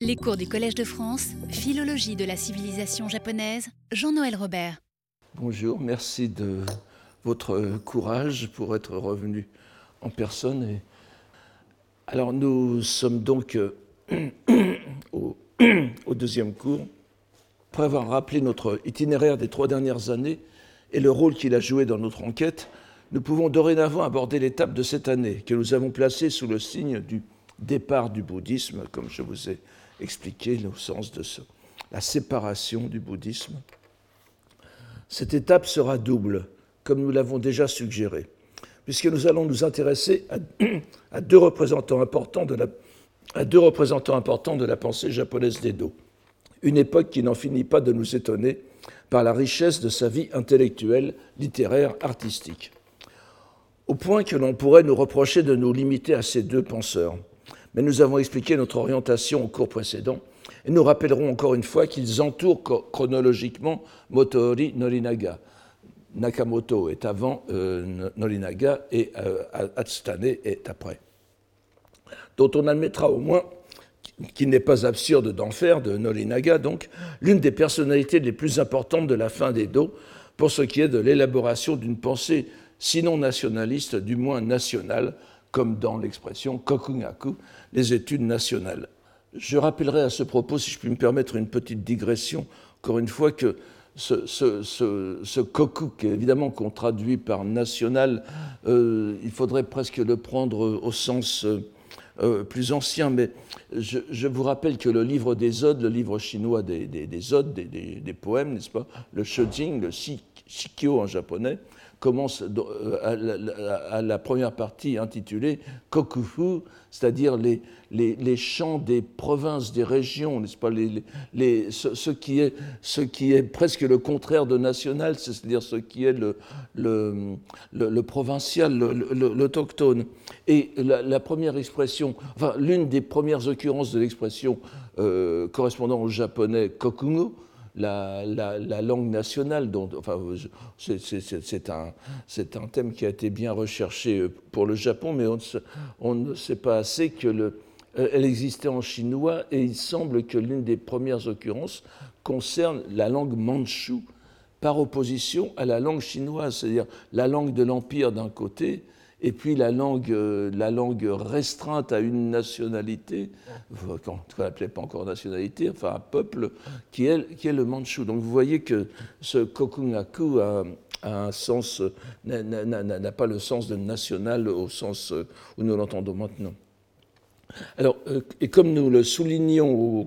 Les cours du Collège de France, Philologie de la civilisation japonaise, Jean-Noël Robert. Bonjour, merci de votre courage pour être revenu en personne. Alors nous sommes donc euh, au, au deuxième cours. Après avoir rappelé notre itinéraire des trois dernières années et le rôle qu'il a joué dans notre enquête, nous pouvons dorénavant aborder l'étape de cette année que nous avons placée sous le signe du départ du bouddhisme, comme je vous ai expliqué le sens de la séparation du bouddhisme. Cette étape sera double, comme nous l'avons déjà suggéré, puisque nous allons nous intéresser à deux représentants importants de la pensée japonaise d'Edo, une époque qui n'en finit pas de nous étonner par la richesse de sa vie intellectuelle, littéraire, artistique. Au point que l'on pourrait nous reprocher de nous limiter à ces deux penseurs mais nous avons expliqué notre orientation au cours précédent, et nous rappellerons encore une fois qu'ils entourent chronologiquement Motohori Norinaga. Nakamoto est avant euh, Norinaga et euh, Atsutane est après. Dont on admettra au moins qu'il n'est pas absurde d'en faire de Norinaga, donc, l'une des personnalités les plus importantes de la fin d'Edo pour ce qui est de l'élaboration d'une pensée sinon nationaliste, du moins nationale, comme dans l'expression kokungaku, les études nationales. Je rappellerai à ce propos, si je puis me permettre une petite digression, encore une fois, que ce, ce, évidemment qu'on traduit par national, euh, il faudrait presque le prendre au sens euh, euh, plus ancien, mais je, vous rappelle que le livre des odes, le livre chinois des, des, des odes, des, des poèmes, n'est-ce pas, le shojing, le shikyo en japonais, commence euh, à la première partie intitulée Kokufu, c'est-à-dire les, les, chants des provinces, des régions, n'est-ce pas, les, les, ce, qui est, ce qui est presque le contraire de national, c'est-à-dire ce qui est le, le, le, provincial, l'autochtone. Et la, la, première expression, enfin l'une des premières occurrences de l'expression euh, correspondant au japonais kokungo, la, la, la, langue nationale. Enfin, c'est un, un, thème qui a été bien recherché pour le Japon, mais on ne, on ne sait pas assez que le, euh, existait en chinois et il semble que l'une des premières occurrences concerne la langue manchoue par opposition à la langue chinoise, c'est-à-dire la langue de l'Empire d'un côté et puis la langue, euh, la langue restreinte à une nationalité, qu'on n'appelait pas encore nationalité, enfin un peuple, qui est, le mandchou. Donc vous voyez que ce kokungaku a, un sens, n'a pas le sens de national au sens où nous l'entendons maintenant. Alors, euh, et comme nous le soulignions au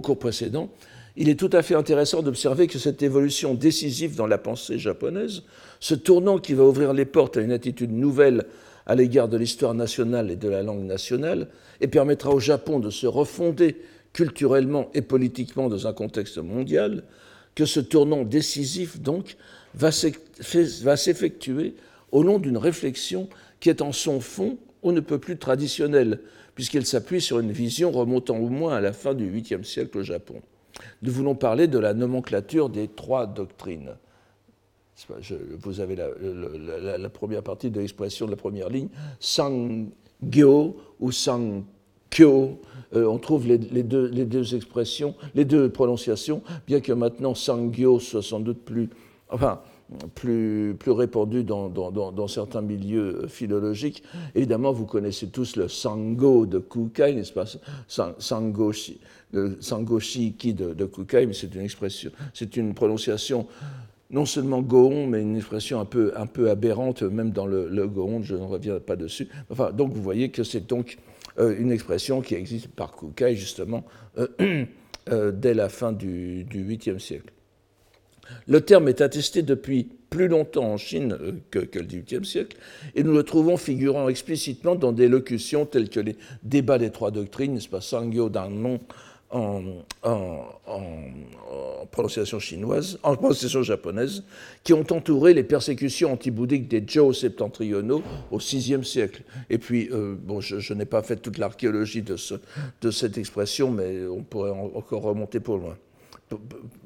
cours précédent, il est tout à fait intéressant d'observer que cette évolution décisive dans la pensée japonaise, ce tournant qui va ouvrir les portes à une attitude nouvelle à l'égard de l'histoire nationale et de la langue nationale, et permettra au Japon de se refonder culturellement et politiquement dans un contexte mondial, que ce tournant décisif, donc, va s'effectuer au long d'une réflexion qui est en son fond on ne peut plus traditionnelle, puisqu'elle s'appuie sur une vision remontant au moins à la fin du 8e siècle au Japon. Nous voulons parler de la nomenclature des trois doctrines. Vous avez la, première partie de l'expression de la première ligne, Sangyo ou Sangkyo. Euh, on trouve les, les, deux, les, deux, expressions, les deux prononciations, bien que maintenant Sangyo soit sans doute plus. Enfin, plus, plus répandu dans, certains milieux philologiques. Évidemment, vous connaissez tous le sango de Kukai, n'est-ce pas? Sangoshi, le sangoshiki de, de Kukai, mais c'est une expression, c'est une prononciation non seulement gohon, mais une expression un peu, aberrante, même dans le, le gohon, je ne reviens pas dessus. Enfin, donc vous voyez que c'est donc euh, une expression qui existe par Kukai, justement, euh, euh, dès la fin du, du 8e siècle. Le terme est attesté depuis plus longtemps en Chine euh, que, que le XVIIIe siècle, et nous le trouvons figurant explicitement dans des locutions telles que les débats des trois doctrines, n'est-ce pas, Sangyo d'un nom en, prononciation chinoise, en prononciation japonaise, qui ont entouré les persécutions anti-bouddhiques des Zhou septentrionaux au VIe siècle. Et puis, euh, bon, je, n'ai pas fait toute l'archéologie de cette expression, mais on pourrait encore remonter pour loin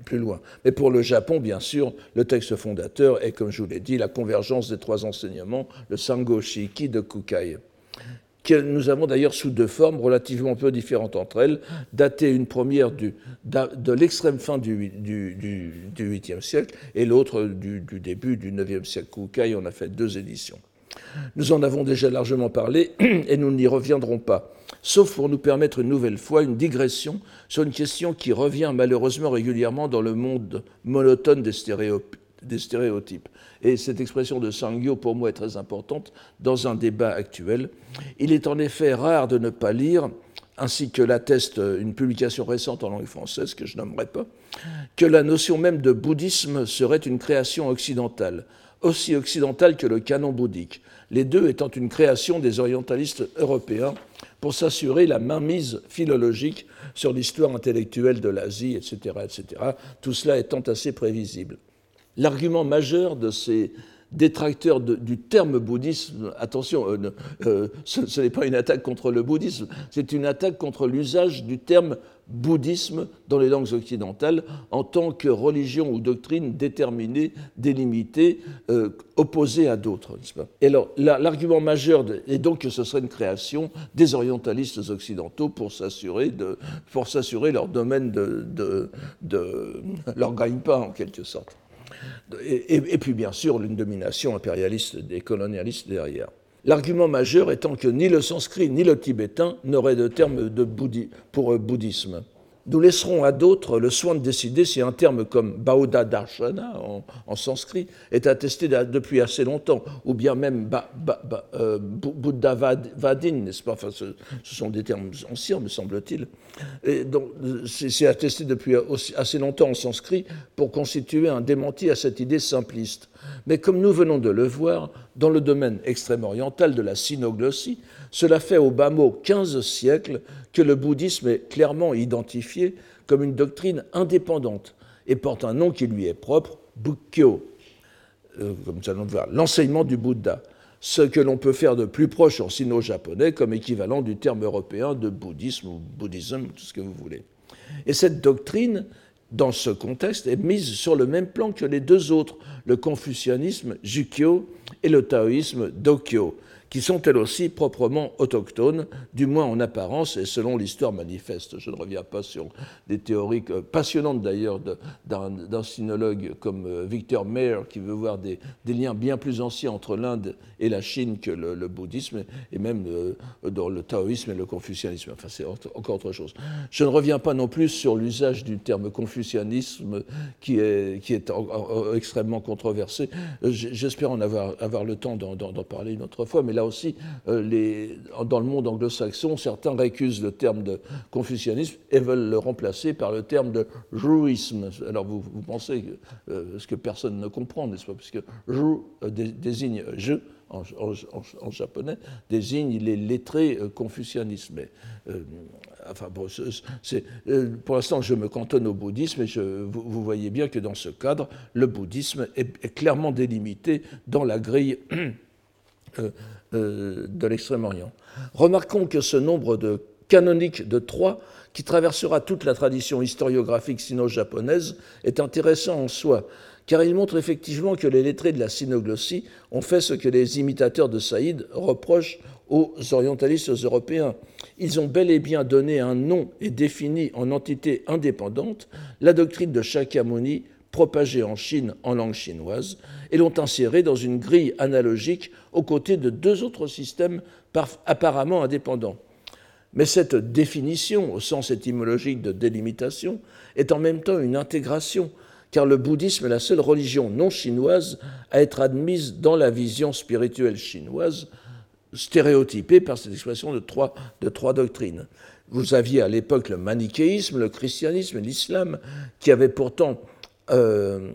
plus loin. Mais pour le Japon, bien sûr, le texte fondateur est, comme je vous l'ai dit, la convergence des trois enseignements, le Sango Shiki de Kukai, que nous avons d'ailleurs sous deux formes relativement peu différentes entre elles, datées une première de l'extrême fin du, du, du, 8e siècle et l'autre du, début du 9e siècle. Koukaï en a fait deux éditions. Nous en avons déjà largement parlé et nous n'y reviendrons pas, sauf pour nous permettre une nouvelle fois une digression sur une question qui revient malheureusement régulièrement dans le monde monotone des stéréotypes. Et cette expression de Sangyo, pour moi, est très importante dans un débat actuel. Il est en effet rare de ne pas lire, ainsi que l'atteste une publication récente en langue française que je nommerai pas, que la notion même de bouddhisme serait une création occidentale, aussi occidentale que le canon bouddhique, les deux étant une création des orientalistes européens pour s'assurer la mainmise philologique sur l'histoire intellectuelle de l'Asie, etc., etc., tout cela étant assez prévisible. L'argument majeur de ces détracteurs du terme bouddhisme, attention, euh, euh, ce, n'est pas une attaque contre le bouddhisme, c'est une attaque contre l'usage du terme bouddhisme dans les langues occidentales en tant que religion ou doctrine déterminée, délimitée, euh, opposée à d'autres. Et alors, l'argument majeur est donc que ce serait une création des orientalistes occidentaux pour s'assurer pour s'assurer leur domaine de, de, de leur gagne-pain en quelque sorte. Et, puis bien sûr une domination impérialiste des colonialistes derrière. L'argument majeur étant que ni le sanskrit ni le tibétain n'auraient de terme pour bouddhisme. Nous laisserons à d'autres le soin de décider si un terme comme Bauddha Darshana en, sanskrit est attesté depuis assez longtemps, ou bien même ba, euh, Buddha Vadin, n'est-ce pas? Enfin, ce, sont des termes anciens, me semble-t-il. donc, c'est attesté depuis assez longtemps en sanskrit pour constituer un démenti à cette idée simpliste. Mais comme nous venons de le voir, dans le domaine extrême-oriental de la synoglossie, cela fait au bas mot 15 siècles que le bouddhisme est clairement identifié comme une doctrine indépendante et porte un nom qui lui est propre, Bukkyo, euh, comme le voir, l'enseignement du Bouddha, ce que l'on peut faire de plus proche en sino-japonais comme équivalent du terme européen de bouddhisme ou bouddhisme, tout ce que vous voulez. Et cette doctrine, dans ce contexte, est mise sur le même plan que les deux autres, le confucianisme Jukyo et le taoïsme Dokyo, qui sont elles aussi proprement autochtones, du moins en apparence et selon l'histoire manifeste. Je ne reviens pas sur des théories passionnantes d'ailleurs d'un sinologue comme euh, Victor Mayer qui veut voir des, liens bien plus anciens entre l'Inde et la Chine que le, bouddhisme et même euh, dans le taoïsme et le confucianisme. Enfin, c'est encore autre chose. Je ne reviens pas non plus sur l'usage du terme confucianisme qui est, extrêmement controversé. Euh, j'espère en avoir, avoir le temps d'en parler une autre fois, mais là aussi, euh, dans le monde anglo-saxon, certains récusent le terme de confucianisme et veulent le remplacer par le terme de jouisme. Alors vous, pensez euh, ce que personne ne comprend, n'est-ce pas? Puisque jou euh, désigne je en, japonais, désigne les lettrés confucianisme. Mais, enfin, pour l'instant, je me cantonne au bouddhisme et je, vous, voyez bien que dans ce cadre, le bouddhisme est, clairement délimité dans la grille de l'Extrême-Orient. Remarquons que ce nombre de canoniques de trois, qui traversera toute la tradition historiographique sino-japonaise, est intéressant en soi, car il montre effectivement que les lettrés de la synoglossie ont fait ce que les imitateurs de Saïd reprochent aux orientalistes européens. Ils ont bel et bien donné un nom et défini en entité indépendante la doctrine de Shakyamuni propagée en Chine en langue chinoise, et l'ont inséré dans une grille analogique aux côtés de deux autres systèmes apparemment indépendants. Mais cette définition, au sens étymologique de délimitation, est en même temps une intégration, car le bouddhisme est la seule religion non chinoise à être admise dans la vision spirituelle chinoise, stéréotypée par cette expression de trois, doctrines. Vous aviez à l'époque le manichéisme, le christianisme et l'islam, qui avaient pourtant euh,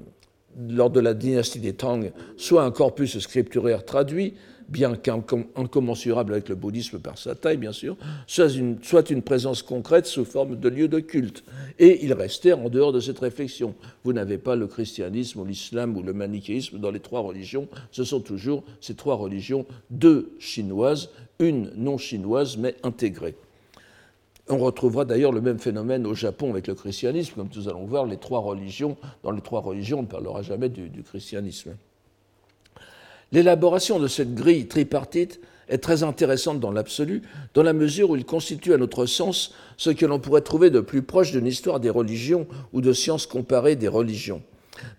lors de la dynastie des Tang, soit un corpus scripturaire traduit, bien qu'incommensurable avec le bouddhisme par sa taille, bien sûr, soit une, soit une, présence concrète sous forme de lieu de culte. Et il restait en dehors de cette réflexion. Vous n'avez pas le christianisme ou l'islam ou le manichéisme dans les trois religions. Ce sont toujours ces trois religions, deux chinoises, une non chinoise, mais intégrée. On retrouvera d'ailleurs le même phénomène au Japon avec le christianisme, comme nous allons voir, les trois religions, dans les trois religions, on ne parlera jamais du, christianisme. L'élaboration de cette grille tripartite est très intéressante dans l'absolu, dans la mesure où il constitue à notre sens ce que l'on pourrait trouver de plus proche d'une histoire des religions ou de sciences comparées des religions.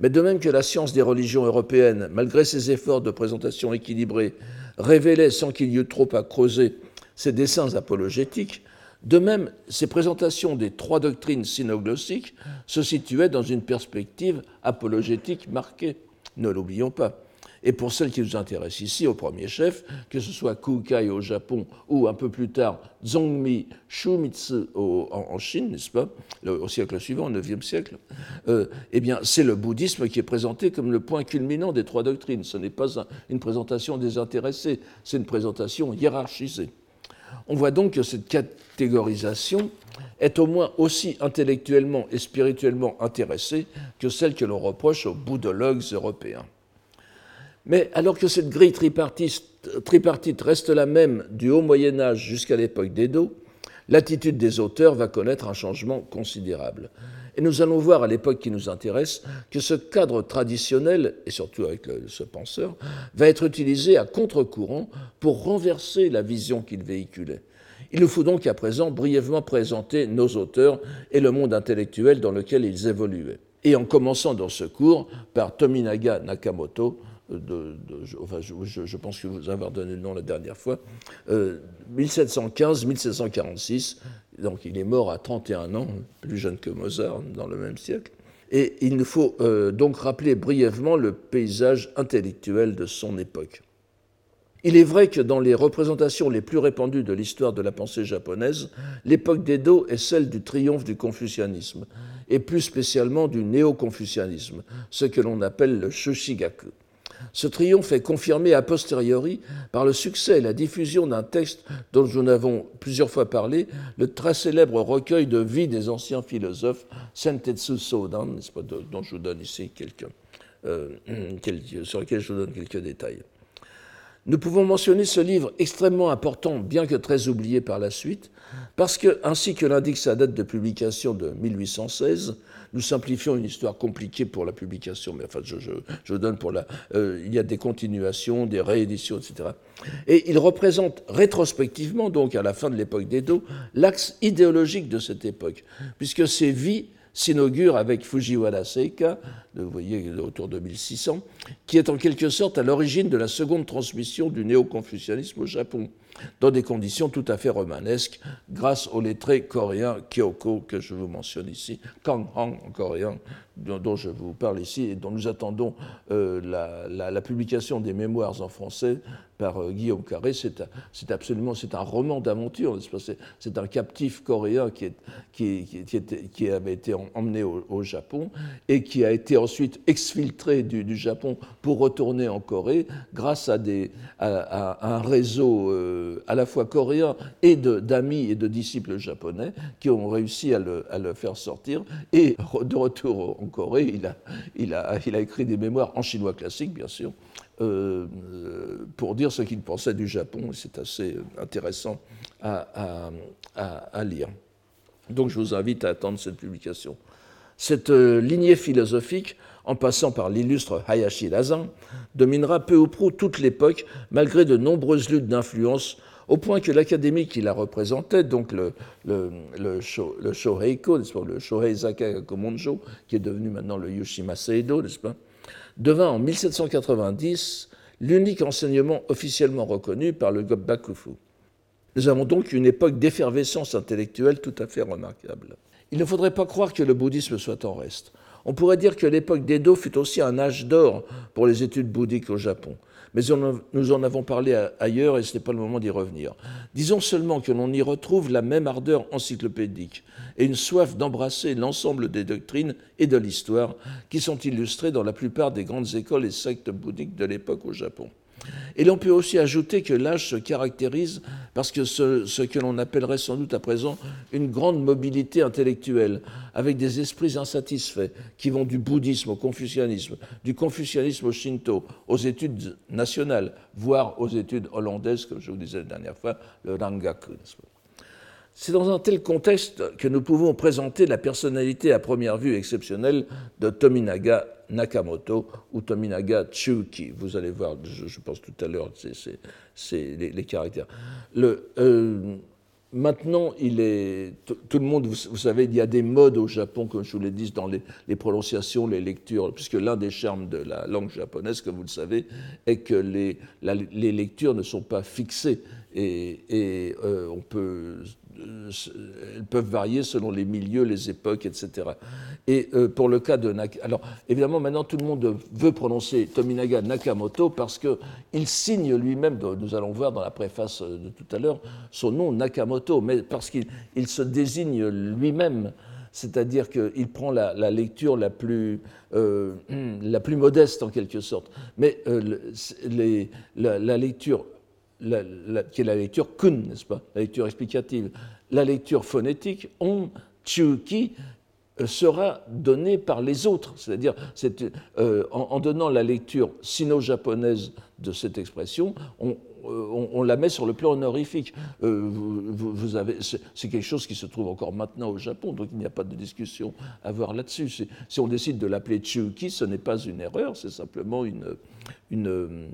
Mais de même que la science des religions européennes, malgré ses efforts de présentation équilibrée, révélait sans qu'il y eût trop à creuser ses dessins apologétiques, de même, ces présentations des trois doctrines synoglossiques se situaient dans une perspective apologétique marquée. Ne l'oublions pas. Et pour celles qui nous intéressent ici, au premier chef, que ce soit Kukai au Japon ou un peu plus tard Zongmi Shumitsu en, Chine, n'est-ce pas, au siècle suivant, au IXe siècle, euh, eh bien, c'est le bouddhisme qui est présenté comme le point culminant des trois doctrines. Ce n'est pas une présentation désintéressée, c'est une présentation hiérarchisée. On voit donc que cette catégorisation est au moins aussi intellectuellement et spirituellement intéressée que celle que l'on reproche aux bouddhologues européens. Mais alors que cette grille tripartite, reste la même du haut Moyen Âge jusqu'à l'époque d'Edo, l'attitude des auteurs va connaître un changement considérable. Et nous allons voir à l'époque qui nous intéresse que ce cadre traditionnel, et surtout avec ce penseur, va être utilisé à contre-courant pour renverser la vision qu'il véhiculait. Il nous faut donc à présent brièvement présenter nos auteurs et le monde intellectuel dans lequel ils évoluaient. Et en commençant dans ce cours par Tominaga Nakamoto, je, pense que vous avez donné le nom la dernière fois, 1715-1746, euh, donc il est mort à 31 ans, plus jeune que Mozart dans le même siècle. Et il nous faut euh, donc rappeler brièvement le paysage intellectuel de son époque. Il est vrai que dans les représentations les plus répandues de l'histoire de la pensée japonaise, l'époque d'Edo est celle du triomphe du confucianisme, et plus spécialement du néo-confucianisme, ce que l'on appelle le Shoshigaku. Ce triomphe est confirmé a posteriori par le succès et la diffusion d'un texte dont nous avons plusieurs fois parlé, le très célèbre recueil de vie des anciens philosophes, Sentetsu Sodan, dont je vous donne ici quelques, euh, sur lequel je vous donne quelques détails. Nous pouvons mentionner ce livre extrêmement important, bien que très oublié par la suite, parce que, ainsi que l'indique sa date de publication de 1816, nous simplifions une histoire compliquée pour la publication, mais enfin, je, donne pour la. Euh, il y a des continuations, des rééditions, etc. Et il représente rétrospectivement, donc à la fin de l'époque d'Edo, l'axe idéologique de cette époque, puisque ces vies s'inaugurent avec Fujiwara Seika, vous voyez, autour de 1600, qui est en quelque sorte à l'origine de la seconde transmission du néo-confucianisme au Japon dans des conditions tout à fait romanesques, grâce au lettré coréen Kyoko, que je vous mentionne ici, Kang Hong en coréen, dont, je vous parle ici, et dont nous attendons euh, la, publication des mémoires en français par euh, Guillaume Carré. C'est absolument un roman d'aventure. C'est un captif coréen qui, est, avait été emmené au, Japon et qui a été ensuite exfiltré du, Japon pour retourner en Corée grâce à, un réseau euh, à la fois coréen et d'amis et de disciples japonais qui ont réussi à le, faire sortir. Et de retour en Corée, il a, écrit des mémoires en chinois classique, bien sûr, euh, pour dire ce qu'il pensait du Japon. C'est assez intéressant à, lire. Donc je vous invite à attendre cette publication. Cette euh, lignée philosophique, en passant par l'illustre Hayashi Lazan, dominera peu ou prou toute l'époque, malgré de nombreuses luttes d'influence au point que l'académie qui la représentait, donc le, le, Shoheiko, le Shohei Komonjo, qui est devenu maintenant le Yoshima Seido, n'est-ce pas, devint en 1790 l'unique enseignement officiellement reconnu par le Gobbakufu. Nous avons donc une époque d'effervescence intellectuelle tout à fait remarquable. Il ne faudrait pas croire que le bouddhisme soit en reste. On pourrait dire que l'époque d'Edo fut aussi un âge d'or pour les études bouddhiques au Japon mais nous en avons parlé ailleurs et ce n'est pas le moment d'y revenir. Disons seulement que l'on y retrouve la même ardeur encyclopédique et une soif d'embrasser l'ensemble des doctrines et de l'histoire qui sont illustrées dans la plupart des grandes écoles et sectes bouddhiques de l'époque au Japon. Et l'on peut aussi ajouter que l'âge se caractérise parce que ce, que l'on appellerait sans doute à présent une grande mobilité intellectuelle, avec des esprits insatisfaits qui vont du bouddhisme au confucianisme, du confucianisme au shinto, aux études nationales, voire aux études hollandaises, comme je vous disais la dernière fois, le rangaku. C'est dans un tel contexte que nous pouvons présenter la personnalité à première vue exceptionnelle de Tominaga Nakamoto ou Tominaga Tsuki. Vous allez voir, je, pense tout à l'heure, c'est les, caractères. Euh, Maintenant, il est, tout le monde, vous, savez, il y a des modes au Japon, comme je vous l'ai dit, dans les, prononciations, les lectures, puisque l'un des charmes de la langue japonaise, comme vous le savez, est que les, lectures ne sont pas fixées et, et euh, on peut elles peuvent varier selon les milieux, les époques, etc. Et euh, pour le cas de Nakamoto, alors évidemment maintenant tout le monde veut prononcer Tominaga Nakamoto parce qu'il signe lui-même, nous allons voir dans la préface de tout à l'heure, son nom Nakamoto, mais parce qu'il se désigne lui-même. C'est-à-dire qu'il prend la, lecture la plus, euh, la plus modeste en quelque sorte. Mais euh, la lecture qui est la lecture kun, n'est-ce pas, la lecture explicative. La lecture phonétique, on, chuki, euh, sera donnée par les autres, c'est-à-dire euh, en, donnant la lecture sino-japonaise de cette expression, on, euh, la met sur le plan honorifique. vous, avez, c'est quelque chose qui se trouve encore maintenant au Japon, donc il n'y a pas de discussion à avoir là-dessus. Si on décide de l'appeler Chuki, ce n'est pas une erreur, c'est simplement une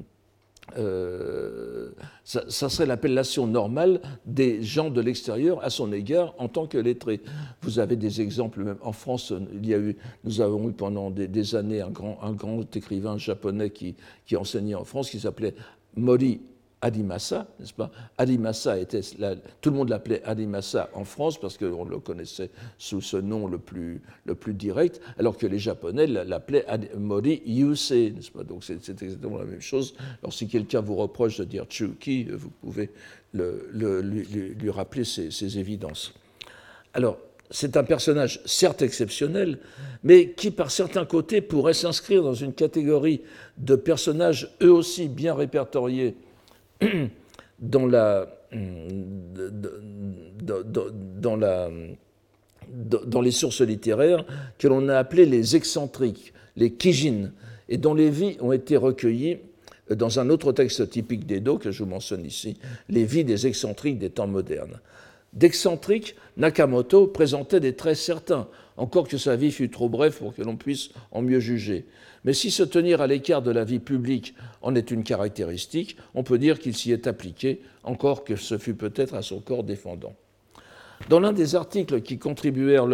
euh, ça, serait l'appellation normale des gens de l'extérieur à son égard en tant que lettré. Vous avez des exemples, même en France, il y a eu, nous avons eu pendant des, années un grand, un grand écrivain japonais qui, qui enseignait en France qui s'appelait Mori Adimasa, n'est-ce pas? Adimasa était, tout le monde l'appelait Adimasa en France parce qu'on le connaissait sous ce nom le plus, le plus direct, alors que les Japonais l'appelaient Mori Yusei, n'est-ce pas? Donc c'est exactement la même chose. Alors si quelqu'un vous reproche de dire Chuki, vous pouvez lui, rappeler ces, évidences. Alors, c'est un personnage certes exceptionnel, mais qui par certains côtés pourrait s'inscrire dans une catégorie de personnages eux aussi bien répertoriés la, dans les sources littéraires que l'on a appelées les excentriques, les kijin, et dont les vies ont été recueillies dans un autre texte typique d'Edo que je vous mentionne ici, Les vies des excentriques des temps modernes. D'excentrique, Nakamoto présentait des traits certains, encore que sa vie fût trop brève pour que l'on puisse en mieux juger. Mais si se tenir à l'écart de la vie publique en est une caractéristique, on peut dire qu'il s'y est appliqué, encore que ce fût peut-être à son corps défendant. Dans l'un des articles qui contribuèrent,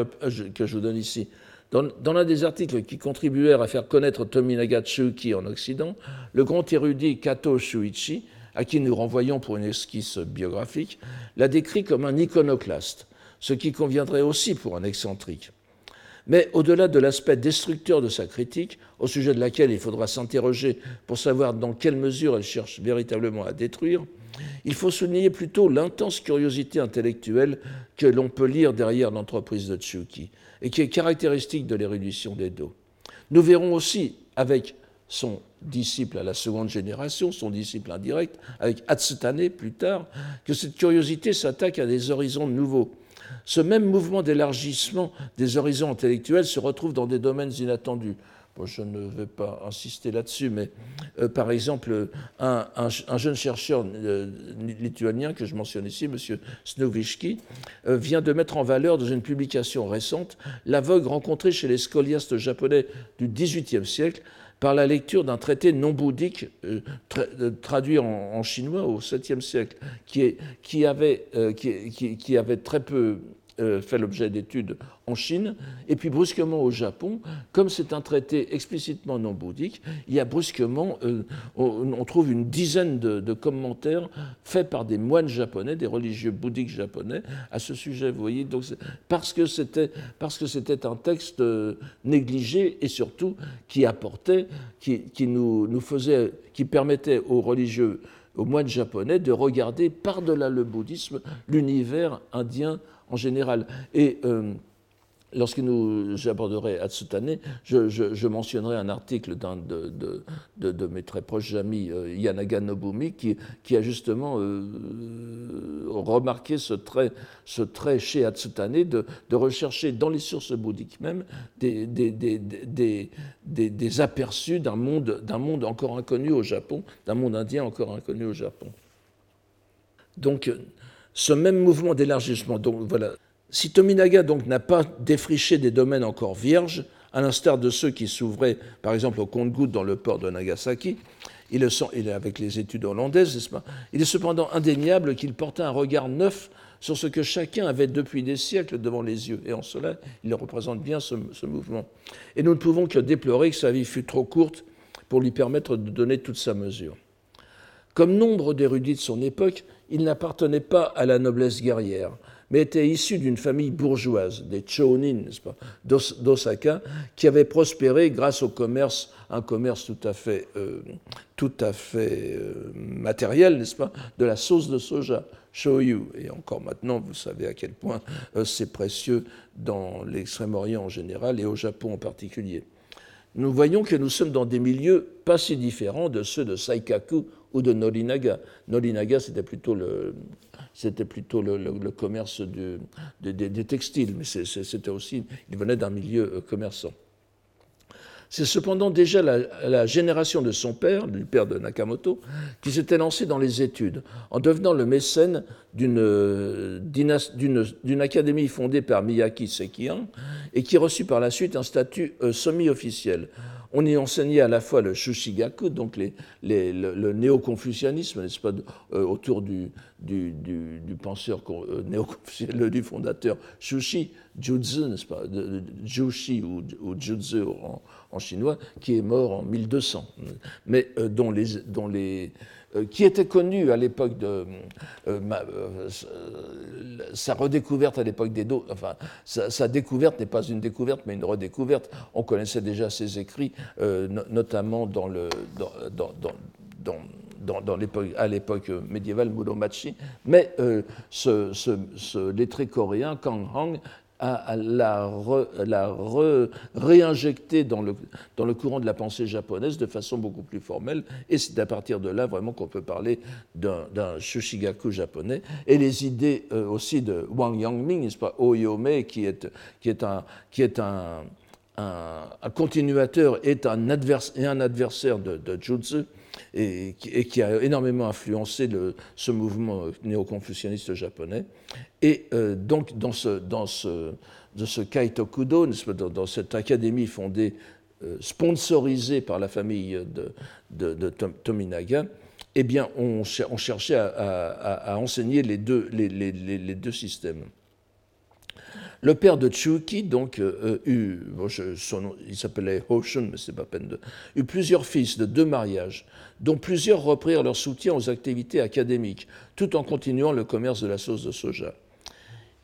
à faire connaître Tominaga Tsuki en Occident, le grand érudit Kato Shuichi, à qui nous renvoyons pour une esquisse biographique, l'a décrit comme un iconoclaste, ce qui conviendrait aussi pour un excentrique. Mais au-delà de l'aspect destructeur de sa critique, au sujet de laquelle il faudra s'interroger pour savoir dans quelle mesure elle cherche véritablement à détruire, il faut souligner plutôt l'intense curiosité intellectuelle que l'on peut lire derrière l'entreprise de Tsuki et qui est caractéristique de l'érudition d'Edo. Nous verrons aussi avec son disciple à la seconde génération, son disciple indirect, avec Hatsutane plus tard, que cette curiosité s'attaque à des horizons nouveaux ce même mouvement d'élargissement des horizons intellectuels se retrouve dans des domaines inattendus. je ne vais pas insister là-dessus, mais euh, par exemple, un, jeune chercheur euh, lituanien que je mentionne ici, M. Snowiczki, euh, vient de mettre en valeur dans une publication récente la vogue rencontrée chez les scoliastes japonais du XVIIIe siècle par la lecture d'un traité non bouddhique traduit en, chinois au 7e siècle, qui, avait, qui, avait, très peu euh, fait l'objet d'études en Chine, et puis brusquement au Japon, comme c'est un traité explicitement non bouddhique, il y a brusquement, euh, on, trouve une dizaine de, commentaires faits par des moines japonais, des religieux bouddhiques japonais à ce sujet. Vous voyez, donc parce que c'était un texte euh, négligé et surtout qui apportait, qui, nous faisait, qui permettait aux religieux aux moines japonais de regarder par-delà le bouddhisme l'univers indien en général. Et euh, lorsque nous j'aborderai Hatsutane, je, mentionnerai un article d'un de, mes très proches amis, euh, Yanaga Nobumi, qui, a justement euh, remarqué ce trait, ce trait chez Hatsutane de, rechercher dans les sources bouddhiques même des, aperçus d'un monde, encore inconnu au Japon, d'un monde indien encore inconnu au Japon. Donc, ce même mouvement d'élargissement, si Tominaga donc n'a pas défriché des domaines encore vierges, à l'instar de ceux qui s'ouvraient, par exemple, au compte-gouttes dans le port de Nagasaki, il est avec les études hollandaises, n'est-ce pas? Il est cependant indéniable qu'il portait un regard neuf sur ce que chacun avait depuis des siècles devant les yeux. Et en cela, il représente bien ce, mouvement. Et nous ne pouvons que déplorer que sa vie fût trop courte pour lui permettre de donner toute sa mesure. Comme nombre d'érudits de son époque, il n'appartenait pas à la noblesse guerrière, mais était issu d'une famille bourgeoise, des Chonin, d'Osaka, qui avait prospéré grâce au commerce, un commerce tout à fait, euh, euh, matériel, n'est-ce pas, de la sauce de soja, shoyu. Et encore maintenant, vous savez à quel point euh, c'est précieux dans l'Extrême-Orient en général et au Japon en particulier. Nous voyons que nous sommes dans des milieux pas si différents de ceux de Saikaku ou de Norinaga. Norinaga, c'était plutôt le, c'était plutôt le, commerce des textiles, mais c'était aussi, il venait d'un milieu euh, commerçant. C'est cependant déjà la, génération de son père, du père de Nakamoto, qui s'était lancé dans les études, en devenant le mécène d'une euh, académie fondée par Miyaki Sekihan et qui reçut par la suite un statut euh, semi-officiel on y enseignait à la fois le Shushigaku, donc les, le, néo-confucianisme, n'est-ce pas, euh, autour du, penseur euh, néo-confucianiste, du fondateur Shushi, Jutsu, n'est-ce pas, de, Jushi ou, ou Jutsu en, chinois, qui est mort en 1200, mais euh, dont les, qui était connu à l'époque de euh, euh, sa redécouverte à l'époque des dos, enfin sa, découverte n'est pas une découverte mais une redécouverte. On connaissait déjà ses écrits, notamment dans le dans, dans, dans à l'époque médiévale Muromachi, mais ce, ce, lettré coréen Kang Hong à, la, réinjecter dans le, dans le courant de la pensée japonaise de façon beaucoup plus formelle. Et c'est à partir de là vraiment qu'on peut parler d'un Shushigaku japonais. Et les idées euh, aussi de Wang Yangming, n'est-ce pas, Oyome, qui est, qui est un. Qui est un un, continuateur est un et un adversaire de, de Jutsu, et qui, a énormément influencé ce mouvement néo-confucianiste japonais. Et euh, donc, dans ce, dans ce, de Kaitokudo, dans, cette académie fondée, euh, sponsorisée par la famille de, de, Tominaga, eh bien, on, cherchait à, enseigner les deux systèmes. Le père de Chuki, donc, euh, eut, son nom, il s'appelait Hoshun, mais c'est pas peine de, eut plusieurs fils de deux mariages, dont plusieurs reprirent leur soutien aux activités académiques, tout en continuant le commerce de la sauce de soja.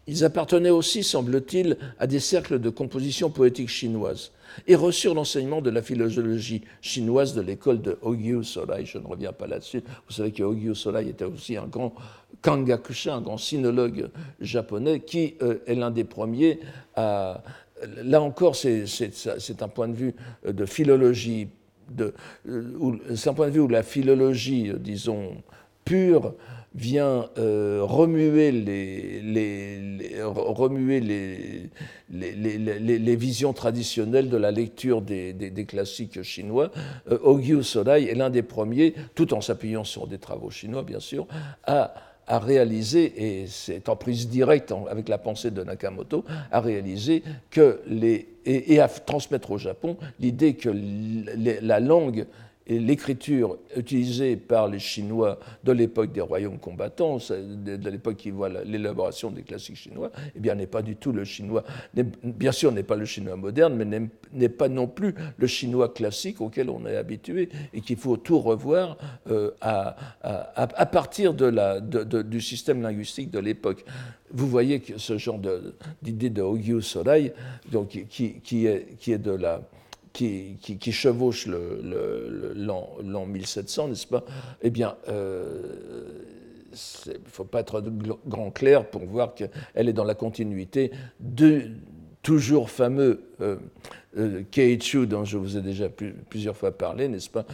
Ils appartenaient aussi, semble-t-il, à des cercles de composition poétique chinoise et reçurent l'enseignement de la philologie chinoise de l'école de Ogyu Solai. Je ne reviens pas là-dessus. Vous savez que Ogyu Solai était aussi un grand Kangakusha, un grand sinologue japonais, qui euh, est l'un des premiers à. Là encore, c'est un point de vue de philologie, euh, c'est un point de vue où la philologie, disons, pure, vient euh, remuer, les, remuer les, visions traditionnelles de la lecture des, classiques chinois. Euh, Ogyu Sodai est l'un des premiers, tout en s'appuyant sur des travaux chinois bien sûr, à réaliser, et c'est en prise directe avec la pensée de Nakamoto, à réaliser que et, à transmettre au Japon l'idée que la langue l'écriture utilisée par les Chinois de l'époque des royaumes combattants, de l'époque qui voit l'élaboration des classiques chinois, eh bien, n'est pas du tout le chinois. Bien sûr, n'est pas le chinois moderne, mais n'est pas non plus le chinois classique auquel on est habitué et qu'il faut tout revoir euh, à, partir du système linguistique de l'époque. Vous voyez que ce genre d'idée de, Ogyu Sorai, donc, qui est de la qui, chevauche l'an 1700, n'est-ce pas? Eh bien, euh, il ne faut pas être grand clair pour voir qu'elle est dans la continuité de toujours fameux euh, euh, dont je vous ai déjà plusieurs fois parlé, n'est-ce pas?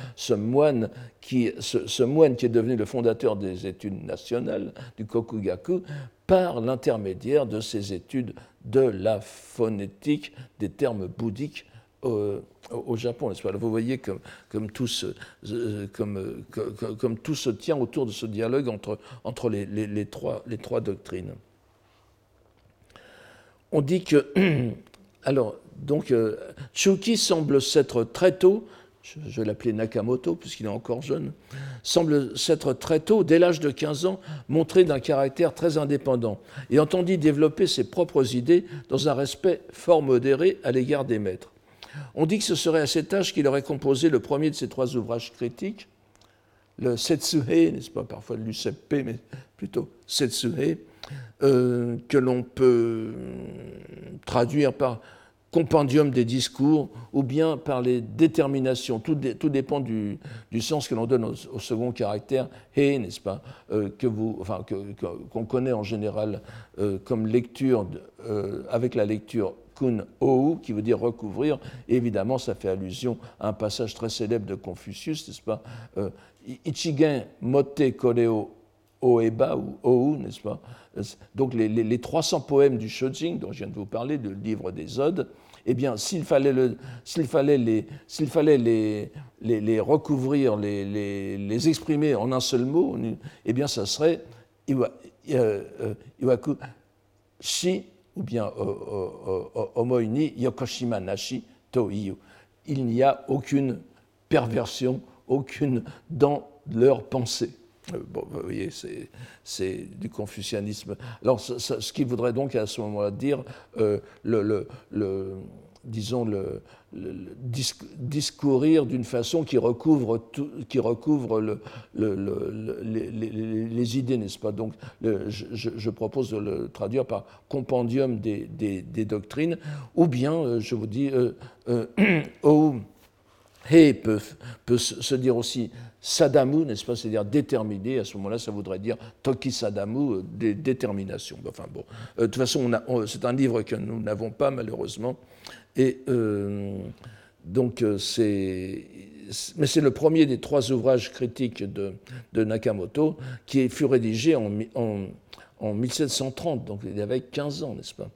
Qui, ce, moine qui est devenu le fondateur des études nationales du Kokugaku par l'intermédiaire de ses études de la phonétique des termes bouddhiques au, Japon, Vous voyez comme, comme, tout se, comme, comme, tout se tient autour de ce dialogue entre, les, trois, doctrines. On dit que, alors, donc, Chuki semble s'être très tôt je vais l'appeler Nakamoto puisqu'il est encore jeune, semble s'être très tôt, dès l'âge de 15 ans, montré d'un caractère très indépendant et entendit développer ses propres idées dans un respect fort modéré à l'égard des maîtres. On dit que ce serait à cet âge qu'il aurait composé le premier de ses trois ouvrages critiques, le Setsuhei, n'est-ce pas parfois l'UCP, mais plutôt Setsuhei, euh, que l'on peut traduire par compendium des discours ou bien par les déterminations. Tout, dépend du, sens que l'on donne au, second caractère, he, n'est-ce pas, euh, que vous, qu'on connaît en général euh, comme lecture euh, avec la lecture kun ou, qui veut dire recouvrir. évidemment, ça fait allusion à un passage très célèbre de Confucius, n'est-ce pas Ichigen mote koreo Oeba ou Ou, n'est-ce pas Donc les, les, 300 poèmes du Shojing, dont je viens de vous parler, du livre des Odes, eh bien, s'il fallait, le, fallait, les, fallait les, les, recouvrir, les, exprimer en un seul mot, eh bien, ça serait euh, euh, Iwaku Shi ou bien Omoini Yokoshima Nashi To Il n'y a aucune perversion, aucune dans leur pensée. Euh, bon, vous voyez, c'est du confucianisme. Alors, ce, qui voudrait donc à ce moment-là dire euh, le, disons, le, discourir d'une façon qui recouvre, qui recouvre le, les, idées, n'est-ce pas? Donc, je, propose de le traduire par compendium des, doctrines, ou bien, euh, je vous dis, euh, oh, He peut, peut, se dire aussi sadamu, n'est-ce pas? C'est-à-dire déterminé. À ce moment-là, ça voudrait dire toki sadamu, euh, détermination. Enfin bon, euh, de toute façon, c'est un livre que nous n'avons pas malheureusement. Euh, donc, c'est. Mais c'est le premier des trois ouvrages critiques de, Nakamoto qui fut rédigé en, en, en 1730, donc il avait 15 ans, n'est-ce pas?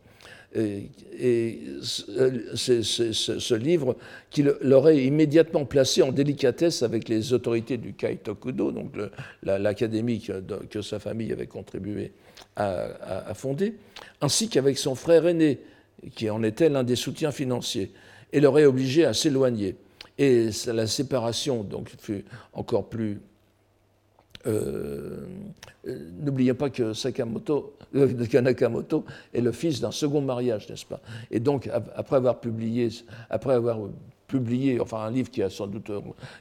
Et, ce, livre qui l'aurait immédiatement placé en délicatesse avec les autorités du Kaitokudo, donc l'académie que, sa famille avait contribué à, fonder, ainsi qu'avec son frère aîné, qui en était l'un des soutiens financiers, et l'aurait obligé à s'éloigner. Et la séparation donc, fut encore plus euh, euh, n'oubliez pas que Sakamoto, Nakamoto est le fils d'un second mariage, n'est-ce pas? Et donc, après avoir publié, après avoir publié, enfin un livre qui a sans doute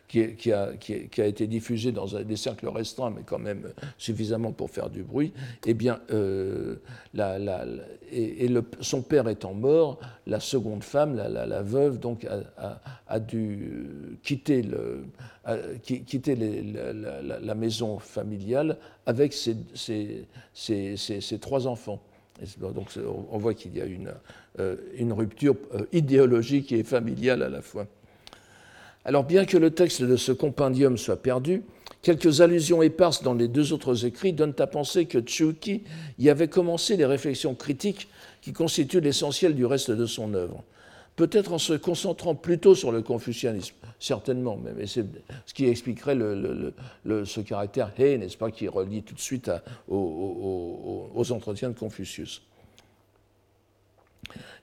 qui, qui, a, qui, a, été diffusé dans des cercles restreints, mais quand même suffisamment pour faire du bruit, eh bien, euh, la, et, le, son père étant mort, la seconde femme, la, veuve, donc a, a, dû quitter, le, quitter la, maison familiale avec ses, ses, ses, ses trois enfants. Donc on voit qu'il y a une, euh, rupture euh, idéologique et familiale à la fois. Alors bien que le texte de ce compendium soit perdu, quelques allusions éparses dans les deux autres écrits donnent à penser que Tsuki y avait commencé les réflexions critiques qui constituent l'essentiel du reste de son œuvre. Peut-être en se concentrant plutôt sur le confucianisme, certainement, mais c'est ce qui expliquerait ce caractère hé, n'est-ce pas, qui relie tout de suite aux entretiens de Confucius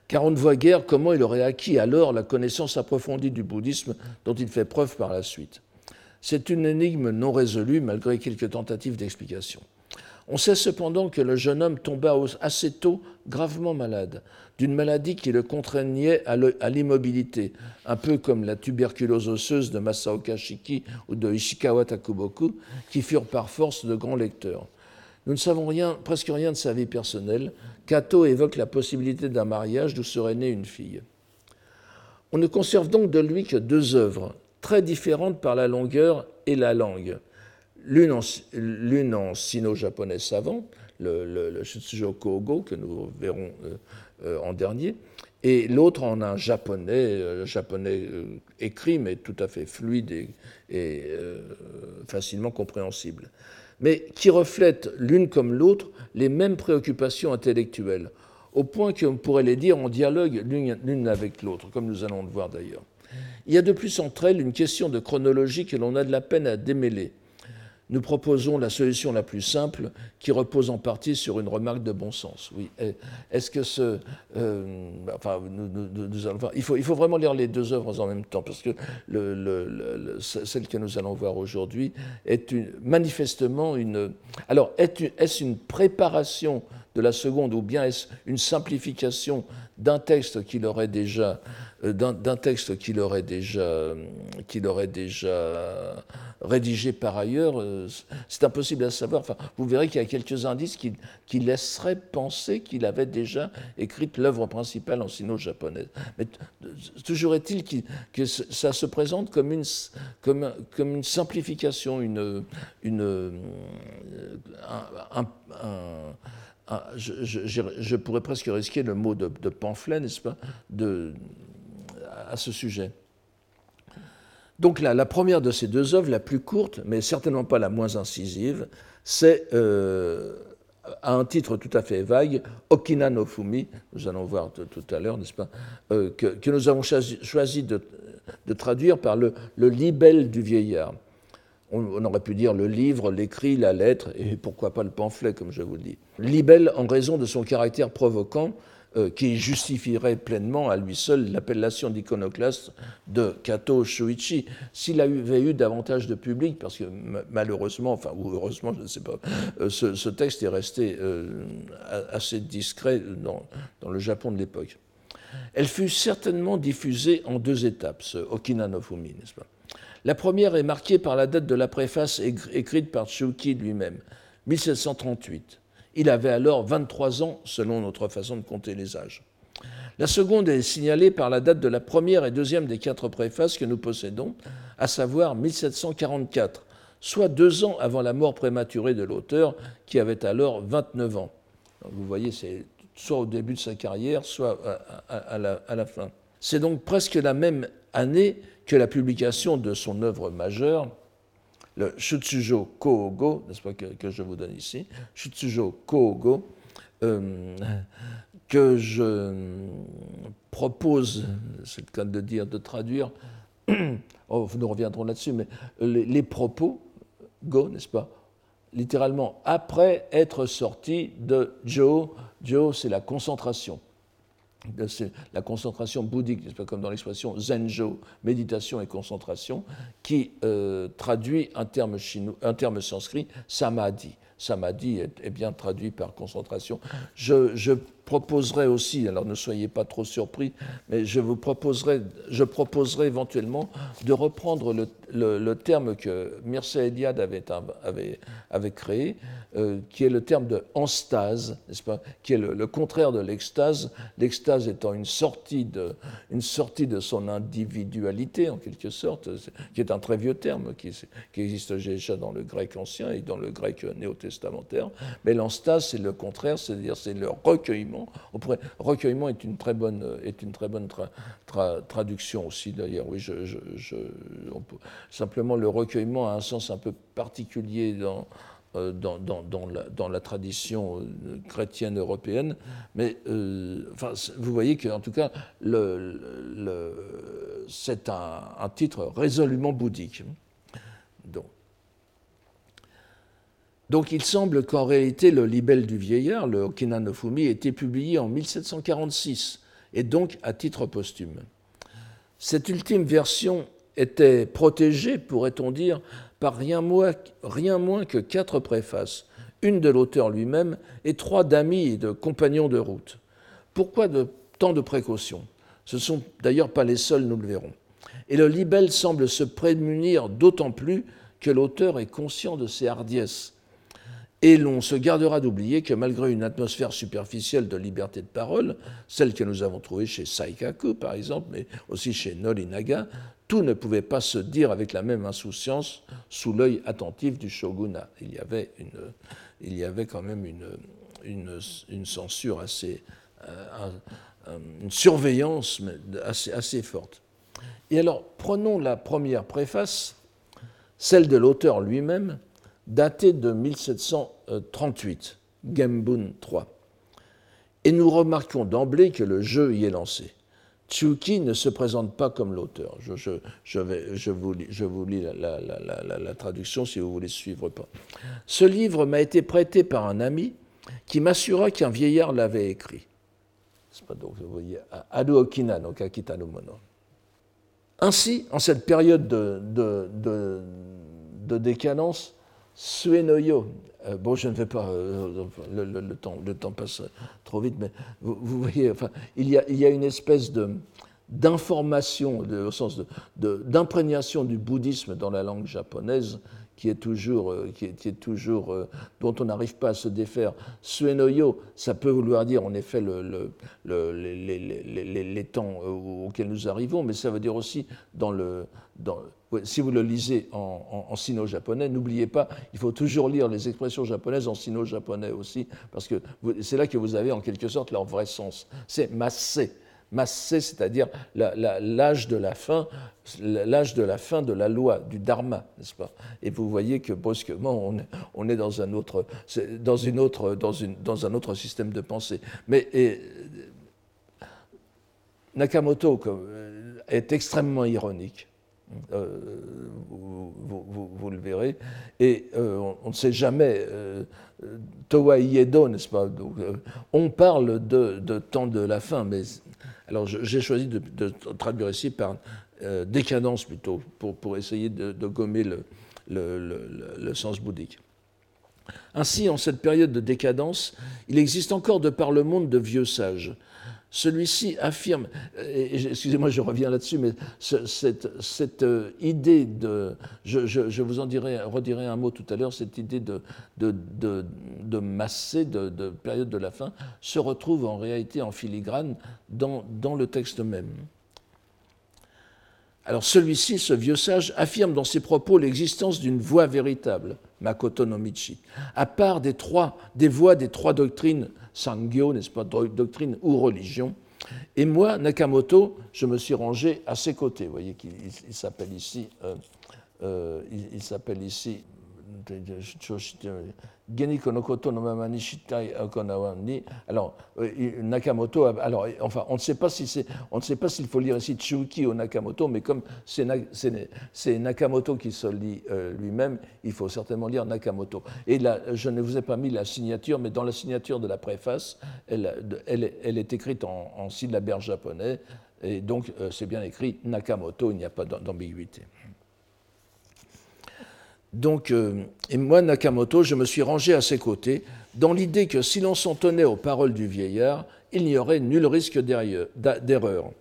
car on ne voit guère comment il aurait acquis alors la connaissance approfondie du bouddhisme dont il fait preuve par la suite. C'est une énigme non résolue malgré quelques tentatives d'explication. On sait cependant que le jeune homme tomba assez tôt gravement malade, d'une maladie qui le contraignait à l'immobilité, un peu comme la tuberculose osseuse de Masaoka Shiki ou de Ishikawa Takuboku, qui furent par force de grands lecteurs. Nous ne savons rien, presque rien de sa vie personnelle. Cato évoque la possibilité d'un mariage d'où serait née une fille. On ne conserve donc de lui que deux œuvres, très différentes par la longueur et la langue. L'une en, sino-japonais savant, le, le, Kogo, que nous verrons euh, euh, en dernier, et l'autre en un japonais, euh, japonais écrit, mais tout à fait fluide et facilement compréhensible mais qui reflètent l'une comme l'autre les mêmes préoccupations intellectuelles. au point qu'on pourrait les dire en dialogue l'une avec l'autre, comme nous allons le voir d'ailleurs. Il y a de plus entre elles une question de chronologie que l'on a de la peine à démêler nous proposons la solution la plus simple qui repose en partie sur une remarque de bon sens. Oui. Est-ce que ce. Euh, enfin, nous, allons voir. Il faut, vraiment lire les deux œuvres en même temps, parce que le, celle que nous allons voir aujourd'hui est manifestement une. Alors, est-ce une préparation de la seconde ou bien est-ce une simplification d'un texte qu'il aurait déjà euh, d'un texte déjà aurait déjà rédigé par ailleurs euh, c'est impossible à savoir. Enfin, vous verrez qu'il y a quelques indices qui, qui laisseraient penser qu'il avait déjà écrit l'œuvre principale en sino-japonaise. Mais toujours est-il que ça se présente comme une comme, une simplification une une euh, un ah, je, pourrais presque risquer le mot de, pamphlet, n'est-ce pas, à ce sujet. Donc la, la, première de ces deux œuvres, la plus courte, mais certainement pas la moins incisive, c'est euh, à un titre tout à fait vague, Okina no Fumi, nous allons voir tout à l'heure, n'est-ce pas, euh, que, nous avons choisi, de, traduire par le libelle du vieillard on, aurait pu dire le livre, l'écrit, la lettre, et pourquoi pas le pamphlet, comme je vous le dis. Libelle, en raison de son caractère provoquant, euh, qui justifierait pleinement à lui seul l'appellation d'iconoclaste de Kato Shuichi. S'il avait eu davantage de public, parce que malheureusement, enfin, ou heureusement, je ne sais pas, euh, ce, texte est resté euh, assez discret dans, dans le Japon de l'époque. Elle fut certainement diffusée en deux étapes, ce Okina no Fumi, n'est-ce pas? La première est marquée par la date de la préface écrite par Tsuki lui-même, 1738. Il avait alors 23 ans, selon notre façon de compter les âges. La seconde est signalée par la date de la première et deuxième des quatre préfaces que nous possédons, à savoir 1744, soit deux ans avant la mort prématurée de l'auteur, qui avait alors 29 ans. vous voyez, c'est soit au début de sa carrière, soit à la fin. C'est donc presque la même année que la publication de son œuvre majeure, le Shutsujo Koogo, n'est-ce pas, que, je vous donne ici, Shutsujo Koogo, euh, que je propose, c'est le cas de dire, de traduire, oh, nous reviendrons là-dessus, mais les, propos, go, n'est-ce pas, littéralement après être sorti de Jo, Jo c'est la concentration la concentration bouddhique, comme dans l'expression Zenjo, méditation et concentration, qui euh, traduit un terme, sanskrit, samadhi. Samadhi est, bien traduit par concentration. Proposerai aussi, alors ne soyez pas trop surpris, mais je vous proposerai, je proposerai éventuellement de reprendre le, terme que Mircea Eliade avait, créé, euh, qui est le terme de pas, qui est le, contraire de l'extase, l'extase étant une sortie, de, une sortie de son individualité, en quelque sorte, qui est un très vieux terme, qui, qui existe déjà dans le grec ancien et dans le grec néo-testamentaire, mais l'enstase, c'est le contraire, c'est-à-dire c'est le recueillement recueillement est une très bonne, est une très bonne traduction aussi d'ailleurs. Oui, je, simplement le recueillement a un sens un peu particulier dans, euh, dans, dans, la, dans, la, tradition euh, chrétienne européenne, mais euh, vous voyez qu'en tout cas, c'est un, un, titre résolument bouddhique. Donc, donc il semble qu'en réalité le libelle du vieillard, le Okina no Fumi, été publié en 1746 et donc à titre posthume. Cette ultime version était protégée, pourrait-on dire, par rien moins, que quatre préfaces, une de l'auteur lui-même et trois d'amis et de compagnons de route. Pourquoi tant de précautions? Ce ne sont d'ailleurs pas les seuls, nous le verrons. Et le libelle semble se prémunir d'autant plus que l'auteur est conscient de ses hardiesses et l'on se gardera d'oublier que malgré une atmosphère superficielle de liberté de parole, celle que nous avons trouvée chez Saikaku par exemple, mais aussi chez Norinaga, tout ne pouvait pas se dire avec la même insouciance sous l'œil attentif du shogunat. Il y avait, une, il y avait quand même une, une, censure assez, euh, une surveillance assez, assez forte. Et alors, prenons la première préface, celle de l'auteur lui-même, daté de 1738, Gembun III. et nous remarquons d'emblée que le jeu y est lancé. Tsuki ne se présente pas comme l'auteur. Je, vais, je, vous lis, je vous lis la, la, traduction si vous voulez suivre pas. Ce livre m'a été prêté par un ami qui m'assura qu'un vieillard l'avait écrit. C'est pas donc, vous voyez, Adu Okina, donc Akita no Mono. Ainsi, en cette période de, de, de, de décadence, Suenoyo, euh, bon, je ne vais pas, euh, le, temps, le temps passe trop vite, mais vous, voyez, enfin, il, y a, il y a une espèce de, d'information, au sens d'imprégnation du bouddhisme dans la langue japonaise, qui est toujours, euh, qui est, toujours dont on n'arrive pas à se défaire. Suenoyo, ça peut vouloir dire en effet le, les, temps auxquels nous arrivons, mais ça veut dire aussi dans le, dans, si vous le lisez en, sino-japonais, n'oubliez pas, il faut toujours lire les expressions japonaises en sino-japonais aussi, parce que c'est là que vous avez en quelque sorte leur vrai sens. C'est massé. Massé, c'est-à-dire l'âge de la fin, l'âge de la fin de la loi, du dharma, n'est-ce pas? Et vous voyez que brusquement, on est, dans un autre, dans une autre, dans, un autre système de pensée. Mais Nakamoto est extrêmement ironique. Euh, vous, le verrez. Et euh, on, ne sait jamais, euh, Towa Iedo, n'est-ce pas? On parle de, temps de la fin, mais alors j'ai choisi de, traduire ici par décadence plutôt, pour, essayer de, gommer le, sens bouddhique. Ainsi, en cette période de décadence, il existe encore de par le monde de vieux sages celui-ci affirme, excusez-moi, je reviens là-dessus, mais cette, euh, idée de, je, vous en dirai, redirai un mot tout à l'heure, cette idée de, de, de, masser, de, période de la fin, se retrouve en réalité en filigrane dans, dans le texte même. Alors celui-ci, ce vieux sage, affirme dans ses propos l'existence d'une voie véritable, Makoto no Michi, à part des, trois, des voies des trois doctrines Sangyo, n'est-ce pas, doctrine ou religion. Et moi, Nakamoto, je me suis rangé à ses côtés. Vous voyez qu'il s'appelle ici, euh, euh, il s'appelle ici alors, euh, Nakamoto, alors, enfin, on ne sait pas si on ne sait pas s'il faut lire ici Tsuki ou Nakamoto, mais comme c'est, Nakamoto qui se lit euh, lui-même, il faut certainement lire Nakamoto. Et là, je ne vous ai pas mis la signature, mais dans la signature de la préface, elle, est écrite en, en japonais, et donc euh, c'est bien écrit Nakamoto, il n'y a pas d'ambiguïté. Donc, euh, et moi, Nakamoto, je me suis rangé à ses côtés, dans l'idée que si l'on s'en tenait aux paroles du vieillard, il n'y aurait nul risque d'erreur.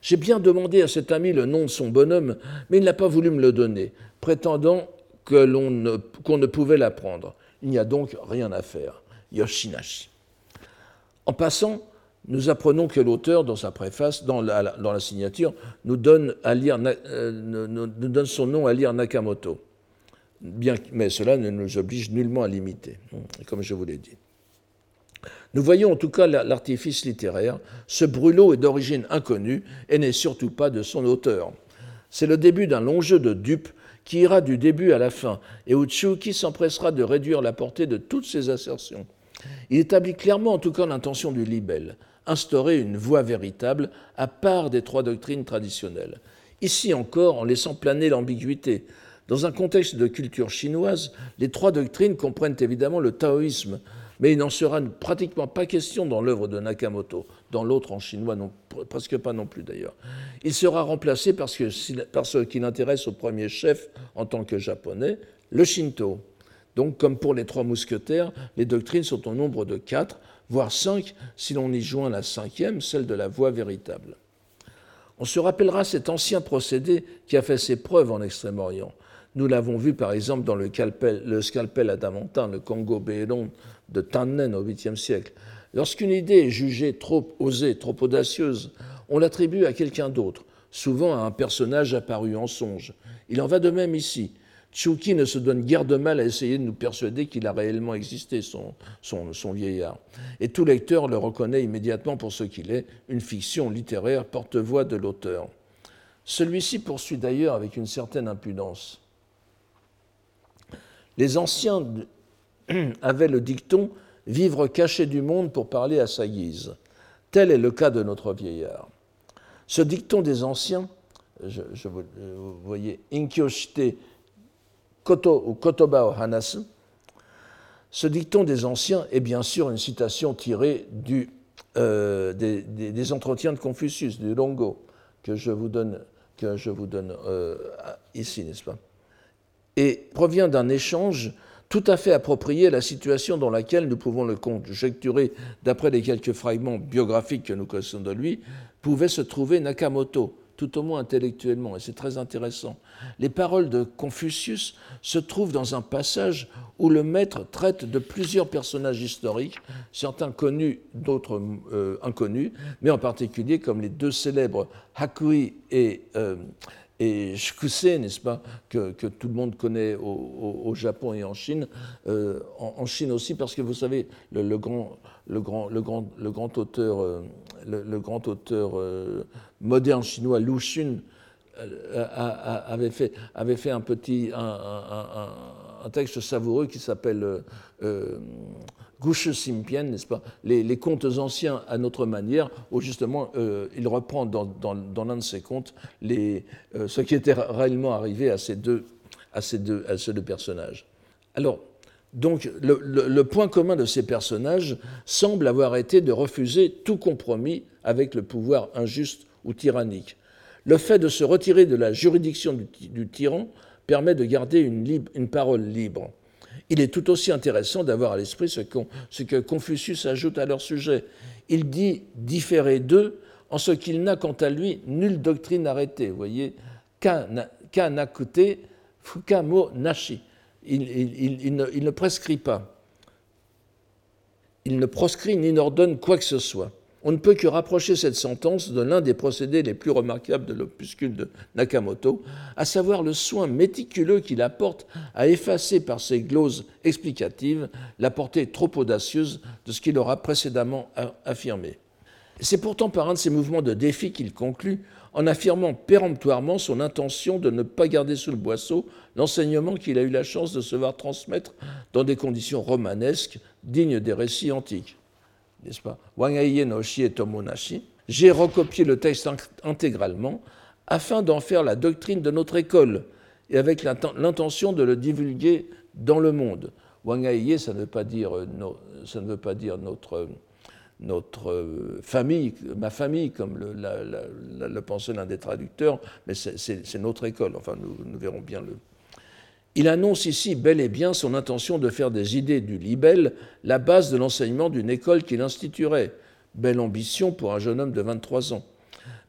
J'ai bien demandé à cet ami le nom de son bonhomme, mais il n'a pas voulu me le donner, prétendant qu'on ne, pouvait l'apprendre. Il n'y a donc rien à faire. Yoshinashi. En passant, nous apprenons que l'auteur, dans sa préface, dans la, dans la signature, nous donne, à lire, euh, nous donne son nom à lire Nakamoto mais cela ne nous oblige nullement à l'imiter, comme je vous l'ai dit. Nous voyons en tout cas l'artifice littéraire. Ce brûlot est d'origine inconnue et n'est surtout pas de son auteur. C'est le début d'un long jeu de dupes qui ira du début à la fin et où s'empressera de réduire la portée de toutes ses assertions. Il établit clairement en tout cas l'intention du libelle, instaurer une voie véritable à part des trois doctrines traditionnelles. Ici encore, en laissant planer l'ambiguïté, dans un contexte de culture chinoise, les trois doctrines comprennent évidemment le taoïsme, mais il n'en sera pratiquement pas question dans l'œuvre de Nakamoto, dans l'autre en chinois, non, presque pas non plus d'ailleurs. Il sera remplacé par ce qui l'intéresse au premier chef en tant que japonais, le Shinto. Donc, comme pour les trois mousquetaires, les doctrines sont au nombre de quatre, voire cinq, si l'on y joint la cinquième, celle de la voie véritable. On se rappellera cet ancien procédé qui a fait ses preuves en Extrême-Orient. Nous l'avons vu par exemple dans le, scalpel adamantin, le Congo Béron de Tannen au 8e siècle. Lorsqu'une idée est jugée trop osée, trop audacieuse, on l'attribue à quelqu'un d'autre, souvent à un personnage apparu en songe. Il en va de même ici. Tchouki ne se donne guère de mal à essayer de nous persuader qu'il a réellement existé, son, son, vieillard. Et tout lecteur le reconnaît immédiatement pour ce qu'il est, une fiction littéraire porte-voix de l'auteur. Celui-ci poursuit d'ailleurs avec une certaine impudence. Les anciens avaient le dicton vivre caché du monde pour parler à sa guise. Tel est le cas de notre vieillard. Ce dicton des anciens, je, vous, voyez, Inkyoshite Koto ou Kotoba o Hanasu, ce dicton des anciens est bien sûr une citation tirée euh, des, entretiens de Confucius, du Longo, que je vous donne, que je vous donne euh, ici, n'est-ce pas? Et provient d'un échange tout à fait approprié à la situation dans laquelle nous pouvons le conjecturer, d'après les quelques fragments biographiques que nous connaissons de lui, pouvait se trouver Nakamoto, tout au moins intellectuellement, et c'est très intéressant. Les paroles de Confucius se trouvent dans un passage où le maître traite de plusieurs personnages historiques, certains connus, d'autres euh, inconnus, mais en particulier comme les deux célèbres Hakui et, euh, et Shkusei, n'est-ce pas, que, tout le monde connaît au, Japon et en Chine, euh, en, Chine aussi, parce que vous savez, le, grand, le, grand, le, grand, le grand auteur, le, grand auteur moderne chinois Lu Xun euh, avait fait, avait fait un petit un, texte savoureux qui s'appelle euh, euh Gushu Simpien, n'est-ce pas les, contes anciens à notre manière, où justement euh, il reprend dans, l'un de ses contes les, ce qui était réellement arrivé à ces deux, à ces deux, à ces deux personnages. Alors, donc, le, point commun de ces personnages semble avoir été de refuser tout compromis avec le pouvoir injuste ou tyrannique. Le fait de se retirer de la juridiction du, tyran permet de garder une, parole libre. Il est tout aussi intéressant d'avoir à l'esprit ce, que Confucius ajoute à leur sujet. Il dit différer d'eux en ce qu'il n'a quant à lui nulle doctrine arrêtée. Vous voyez, kanakute fukamo nashi. Il, il ne prescrit pas. Il ne proscrit ni n'ordonne quoi que ce soit on ne peut que rapprocher cette sentence de l'un des procédés les plus remarquables de l'opuscule de Nakamoto, à savoir le soin méticuleux qu'il apporte à effacer par ses gloses explicatives la portée trop audacieuse de ce qu'il aura précédemment affirmé. C'est pourtant par un de ces mouvements de défi qu'il conclut en affirmant péremptoirement son intention de ne pas garder sous le boisseau l'enseignement qu'il a eu la chance de se voir transmettre dans des conditions romanesques dignes des récits antiques n'est-ce pas J'ai recopié le texte intégralement afin d'en faire la doctrine de notre école et avec l'intention de le divulguer dans le monde. Wangaiye, ça euh, ça ne veut pas dire notre, notre euh, famille, ma famille, comme le, la, pensait l'un des traducteurs, mais c'est notre école. Enfin, nous verrons bien le, il annonce ici bel et bien son intention de faire des idées du libelle la base de l'enseignement d'une école qu'il instituerait. Belle ambition pour un jeune homme de 23 ans.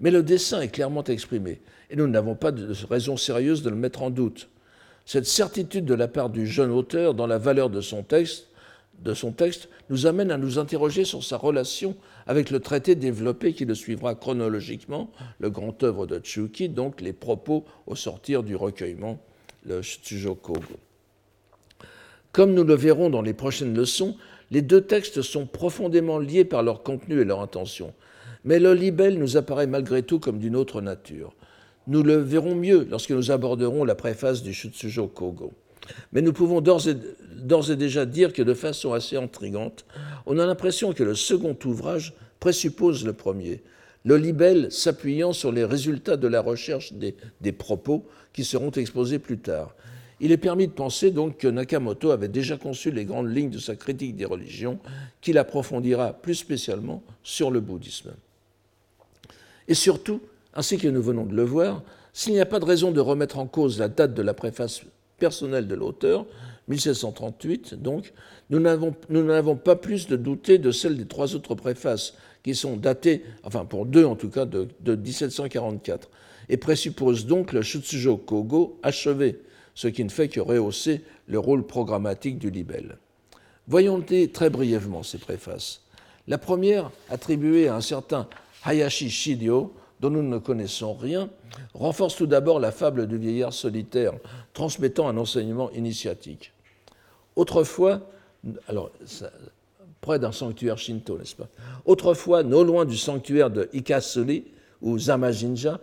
Mais le dessein est clairement exprimé, et nous n'avons pas de raison sérieuse de le mettre en doute. Cette certitude de la part du jeune auteur dans la valeur de son texte, de son texte nous amène à nous interroger sur sa relation avec le traité développé qui le suivra chronologiquement, le grand œuvre de Tsuki, donc les propos au sortir du recueillement le Kogo. Comme nous le verrons dans les prochaines leçons, les deux textes sont profondément liés par leur contenu et leur intention. Mais le libelle nous apparaît malgré tout comme d'une autre nature. Nous le verrons mieux lorsque nous aborderons la préface du Shutsujo Kogo. Mais nous pouvons d'ores et, et, déjà dire que de façon assez intrigante, on a l'impression que le second ouvrage présuppose le premier, le libelle s'appuyant sur les résultats de la recherche des, propos qui seront exposés plus tard. Il est permis de penser donc que Nakamoto avait déjà conçu les grandes lignes de sa critique des religions, qu'il approfondira plus spécialement sur le bouddhisme. Et surtout, ainsi que nous venons de le voir, s'il n'y a pas de raison de remettre en cause la date de la préface personnelle de l'auteur, 1738 donc, nous n'avons pas plus de douter de celle des trois autres préfaces, qui sont datées, enfin pour deux en tout cas, de, 1744, et présupposent donc le Shutsujo Kogo achevé, ce qui ne fait que rehausser le rôle programmatique du libelle. Voyons-les très brièvement, ces préfaces. La première, attribuée à un certain Hayashi Shidio, dont nous ne connaissons rien, renforce tout d'abord la fable du vieillard solitaire, transmettant un enseignement initiatique. Autrefois, alors, près d'un sanctuaire shinto, n'est-ce pas? Autrefois, non loin du sanctuaire de Ikasuri, ou Zamajinja,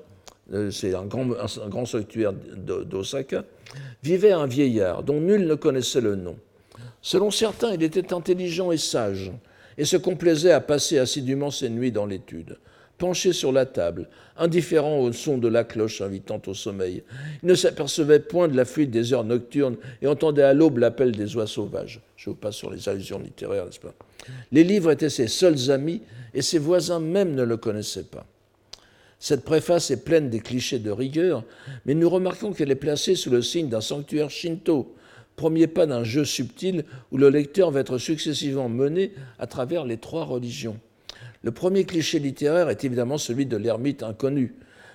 c'est un grand, un grand sanctuaire d'Osaka, vivait un vieillard dont nul ne connaissait le nom. Selon certains, il était intelligent et sage, et se complaisait à passer assidûment ses nuits dans l'étude. Penché sur la table, indifférent au son de la cloche invitant au sommeil, il ne s'apercevait point de la fuite des heures nocturnes et entendait à l'aube l'appel des oies sauvages. Je vous passe sur les allusions littéraires, n'est-ce pas? Les livres étaient ses seuls amis, et ses voisins même ne le connaissaient pas. Cette préface est pleine des clichés de rigueur, mais nous remarquons qu'elle est placée sous le signe d'un sanctuaire shinto, premier pas d'un jeu subtil où le lecteur va être successivement mené à travers les trois religions. Le premier cliché littéraire est évidemment celui de l'ermite inconnu,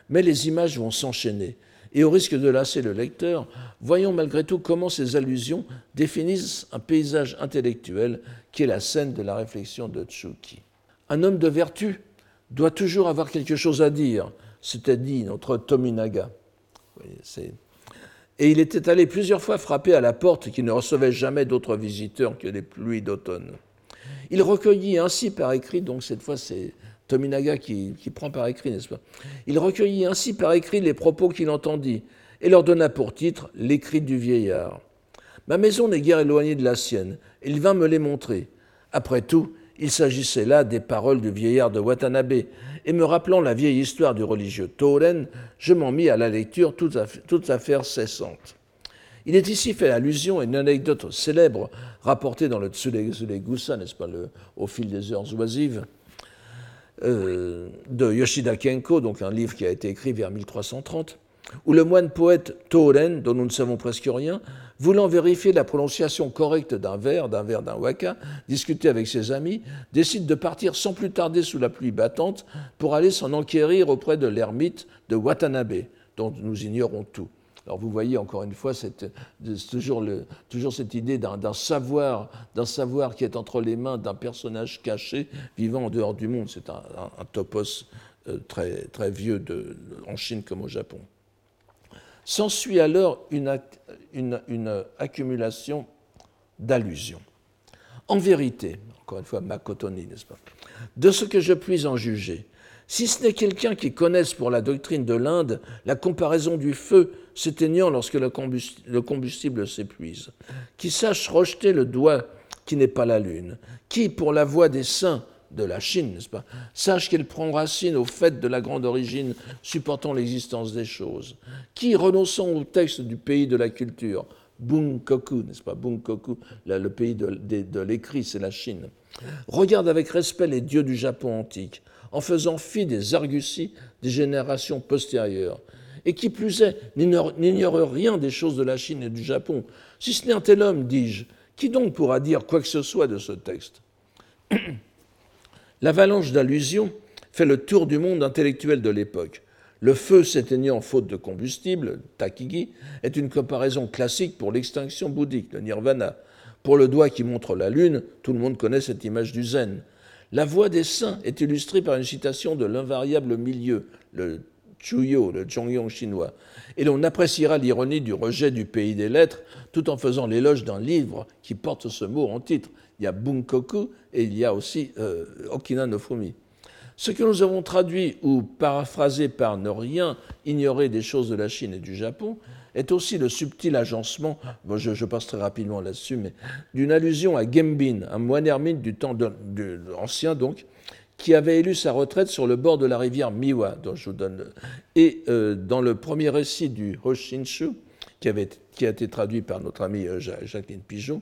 mais les images vont s'enchaîner. Et au risque de lasser le lecteur, voyons malgré tout comment ces allusions définissent un paysage intellectuel qui est la scène de la réflexion de Tsuki. Un homme de vertu doit toujours avoir quelque chose à dire, c'était dit notre Tominaga. Et il était allé plusieurs fois frapper à la porte qui ne recevait jamais d'autres visiteurs que les pluies d'automne. Il recueillit ainsi par écrit, donc cette fois c'est Tominaga qui, qui, prend par écrit, n'est-ce pas? Il recueillit ainsi par écrit les propos qu'il entendit et leur donna pour titre L'écrit du vieillard. Ma maison n'est guère éloignée de la sienne, il vint me les montrer. Après tout, il s'agissait là des paroles du vieillard de Watanabe, et me rappelant la vieille histoire du religieux Toren, je m'en mis à la lecture toute, affaire cessante. Il est ici fait allusion à une anecdote célèbre rapportée dans le Tsulegusa, n'est-ce pas, au fil des heures oisives, euh, de Yoshida Kenko, donc un livre qui a été écrit vers 1330, où le moine poète Toren, dont nous ne savons presque rien, voulant vérifier la prononciation correcte d'un vers, d'un vers d'un waka, discuter avec ses amis, décide de partir sans plus tarder sous la pluie battante pour aller s'en enquérir auprès de l'ermite de Watanabe, dont nous ignorons tout. Alors vous voyez encore une fois cette, toujours, toujours, cette idée d'un savoir, d'un savoir qui est entre les mains d'un personnage caché vivant en dehors du monde. C'est un, topos euh, très, très vieux en Chine comme au Japon. S'ensuit alors une, accumulation d'allusions. En vérité, encore une fois, Makotoni, n'est-ce pas De ce que je puis en juger, si ce n'est quelqu'un qui connaisse pour la doctrine de l'Inde la comparaison du feu s'éteignant lorsque le combustible s'épuise, qui sache rejeter le doigt qui n'est pas la lune, qui, pour la voix des saints, de la Chine, n'est-ce pas? Sache qu'elle prend racine au fait de la grande origine supportant l'existence des choses. Qui, renonçant au texte du pays de la culture, Bunkoku, n'est-ce pas? Bunkoku, le pays de, de l'écrit, c'est la Chine, regarde avec respect les dieux du Japon antique, en faisant fi des arguties des générations postérieures, et qui plus est, n'ignore rien des choses de la Chine et du Japon, si ce n'est un tel homme, dis-je, qui donc pourra dire quoi que ce soit de ce texte? L'avalanche d'allusions fait le tour du monde intellectuel de l'époque. Le feu s'éteignant faute de combustible, takigi, est une comparaison classique pour l'extinction bouddhique, le nirvana. Pour le doigt qui montre la lune, tout le monde connaît cette image du zen. La voix des saints est illustrée par une citation de l'invariable milieu, le Chuyo, le Zhongyong chinois. Et l'on appréciera l'ironie du rejet du pays des lettres tout en faisant l'éloge d'un livre qui porte ce mot en titre il y a Bunkoku et il y a aussi euh, Okina no Fumi. Ce que nous avons traduit ou paraphrasé par ne rien ignorer des choses de la Chine et du Japon est aussi le subtil agencement, je, passe très rapidement là-dessus, d'une allusion à Gembin, un moine ermite du temps ancien donc, qui avait élu sa retraite sur le bord de la rivière Miwa, dont je vous donne. Et euh, dans le premier récit du Hoshinshu, qui, avait, qui a été traduit par notre ami euh, Jacqueline Pigeot,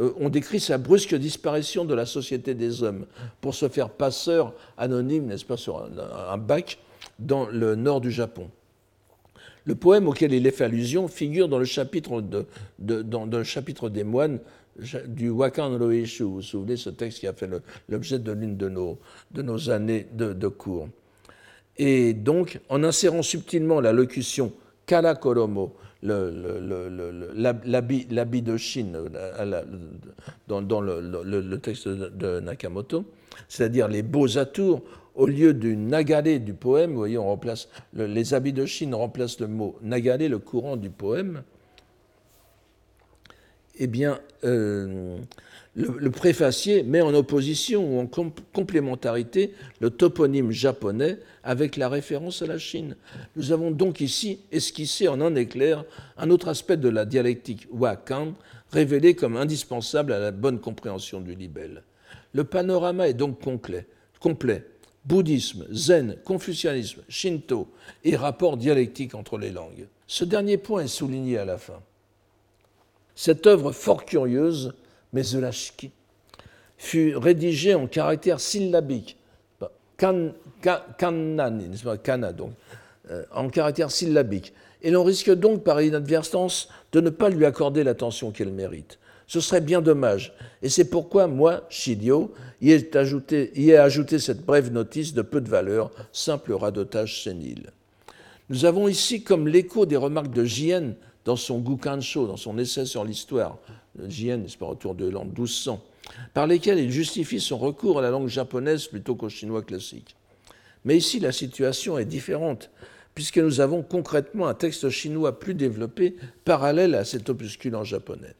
euh, on décrit sa brusque disparition de la société des hommes pour se faire passeur anonyme, n'est-ce pas, sur un, bac dans le nord du Japon. Le poème auquel il est fait allusion figure dans le chapitre, de, dans, le chapitre des moines du Wakan Roishu. Vous vous souvenez, ce texte qui a fait l'objet de l'une de nos, de nos années de, cours. Et donc, en insérant subtilement la locution Kala Koromo, l'habit de Chine dans, le, texte de Nakamoto, c'est-à-dire les beaux atours, au lieu du nagare du poème, vous voyez, on remplace les habits de Chine remplacent le mot nagare, le courant du poème. eh bien, euh, le, préfacier met en opposition ou en complémentarité le toponyme japonais avec la référence à la Chine. Nous avons donc ici esquissé en un éclair un autre aspect de la dialectique Wakan, révélé comme indispensable à la bonne compréhension du libelle. Le panorama est donc complet. complet. Bouddhisme, zen, confucianisme, shinto et rapport dialectique entre les langues. Ce dernier point est souligné à la fin. Cette œuvre fort curieuse mais Zelachki, fut rédigé en caractère syllabique, kan, kana, donc, euh, en caractère syllabique. Et l'on risque donc par inadvertance de ne pas lui accorder l'attention qu'elle mérite. Ce serait bien dommage, et c'est pourquoi moi, Shidio, y ai, ajouté, y ai ajouté cette brève notice de peu de valeur, simple radotage sénile. Nous avons ici comme l'écho des remarques de Jien dans son Gukansho, dans son essai sur l'histoire, Jien, n'est-ce pas, autour de l'an 1200, par lesquels il justifie son recours à la langue japonaise plutôt qu'au chinois classique. Mais ici, la situation est différente, puisque nous avons concrètement un texte chinois plus développé, parallèle à cet opuscule en japonais.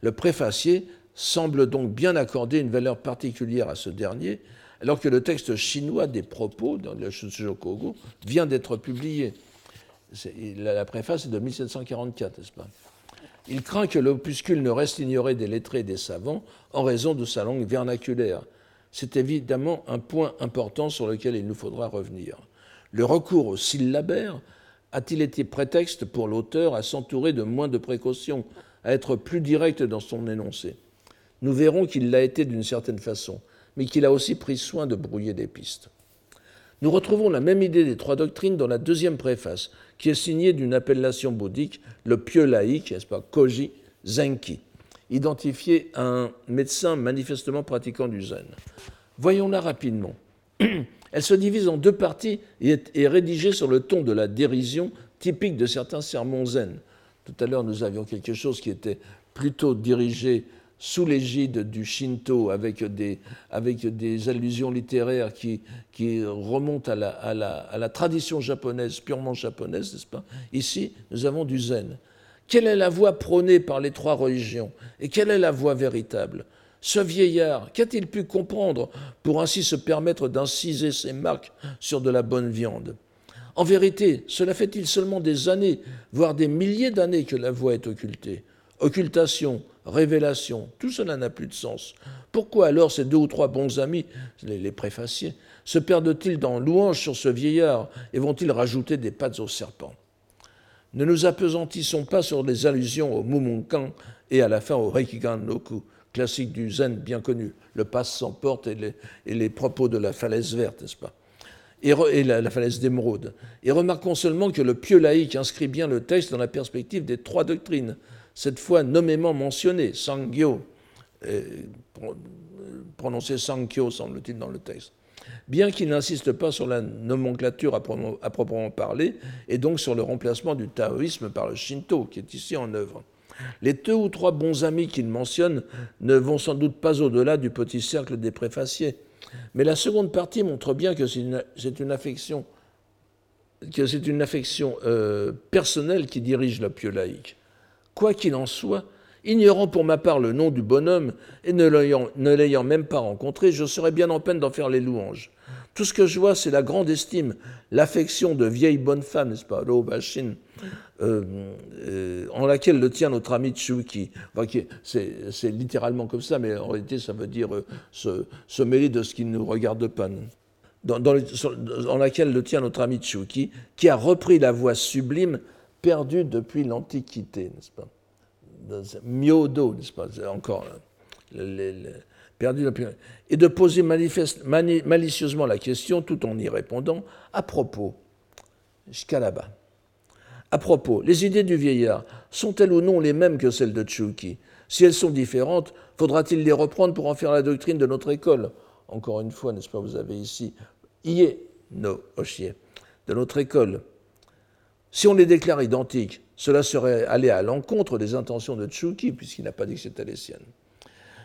Le préfacier semble donc bien accorder une valeur particulière à ce dernier, alors que le texte chinois des propos, dans le Shujokogo, vient d'être publié. La préface est de 1744, n'est-ce pas? Il craint que l'opuscule ne reste ignoré des lettrés et des savants en raison de sa langue vernaculaire. C'est évidemment un point important sur lequel il nous faudra revenir. Le recours au syllabaire a-t-il été prétexte pour l'auteur à s'entourer de moins de précautions, à être plus direct dans son énoncé? Nous verrons qu'il l'a été d'une certaine façon, mais qu'il a aussi pris soin de brouiller des pistes. Nous retrouvons la même idée des trois doctrines dans la deuxième préface, qui est signée d'une appellation bouddhique, le pieux laïque, n'est-ce pas, Koji Zenki, identifié à un médecin manifestement pratiquant du zen. Voyons-la rapidement. Elle se divise en deux parties et est rédigée sur le ton de la dérision typique de certains sermons zen. Tout à l'heure, nous avions quelque chose qui était plutôt dirigé sous l'égide du Shinto, avec des, allusions littéraires qui, qui remontent à la, à, la, à la, tradition japonaise, purement japonaise, n'est-ce pas? Ici, nous avons du zen. Quelle est la voie prônée par les trois religions? Et quelle est la voie véritable? Ce vieillard, qu'a-t-il pu comprendre pour ainsi se permettre d'inciser ses marques sur de la bonne viande? En vérité, cela fait-il seulement des années, voire des milliers d'années que la voie est occultée? Occultation, révélation, tout cela n'a plus de sens. Pourquoi alors ces deux ou trois bons amis, les, préfaciers, se perdent-ils dans louange sur ce vieillard et vont-ils rajouter des pattes au serpent? Ne nous apesantissons pas sur les allusions au Mumonkan et à la fin au Reikigan Noku, classique du zen bien connu, le passe sans porte et les, propos de la falaise verte, n'est-ce pas? Et, la, la, falaise d'émeraude. Et remarquons seulement que le pieux laïque inscrit bien le texte dans la perspective des trois doctrines, cette fois nommément mentionné, Sangyo, euh, prononcé Sankyo, semble-t-il, dans le texte. Bien qu'il n'insiste pas sur la nomenclature à, proprement parler, et donc sur le remplacement du taoïsme par le shinto, qui est ici en œuvre. Les deux ou trois bons amis qu'il mentionne ne vont sans doute pas au-delà du petit cercle des préfaciers, mais la seconde partie montre bien que c'est une, affection, que c'est une affection euh, personnelle qui dirige la pieux laïque. Quoi qu'il en soit, ignorant pour ma part le nom du bonhomme et ne l'ayant même pas rencontré, je serais bien en peine d'en faire les louanges. Tout ce que je vois, c'est la grande estime, l'affection de vieille bonne femme, n'est-ce pas, Bashin, euh, euh, en laquelle le tient notre ami Tchouki. c'est littéralement comme ça, mais en réalité, ça veut dire euh, se, mêler de ce qui ne nous regarde pas. Dans, laquelle le tient notre ami Tchouki, qui a repris la voix sublime perdu depuis l'Antiquité, n'est-ce pas? Miodo, n'est-ce pas? Encore, perdu depuis... Et de poser malicieusement la question tout en y répondant à propos, jusqu'à là-bas. À propos, les idées du vieillard sont-elles ou non les mêmes que celles de Tchouki Si elles sont différentes, faudra-t-il les reprendre pour en faire la doctrine de notre école? Encore une fois, n'est-ce pas, vous avez ici Ié no Oshie, de notre école. Si on les déclare identiques, cela serait aller à l'encontre des intentions de Tchouki, puisqu'il n'a pas dit que c'était les siennes.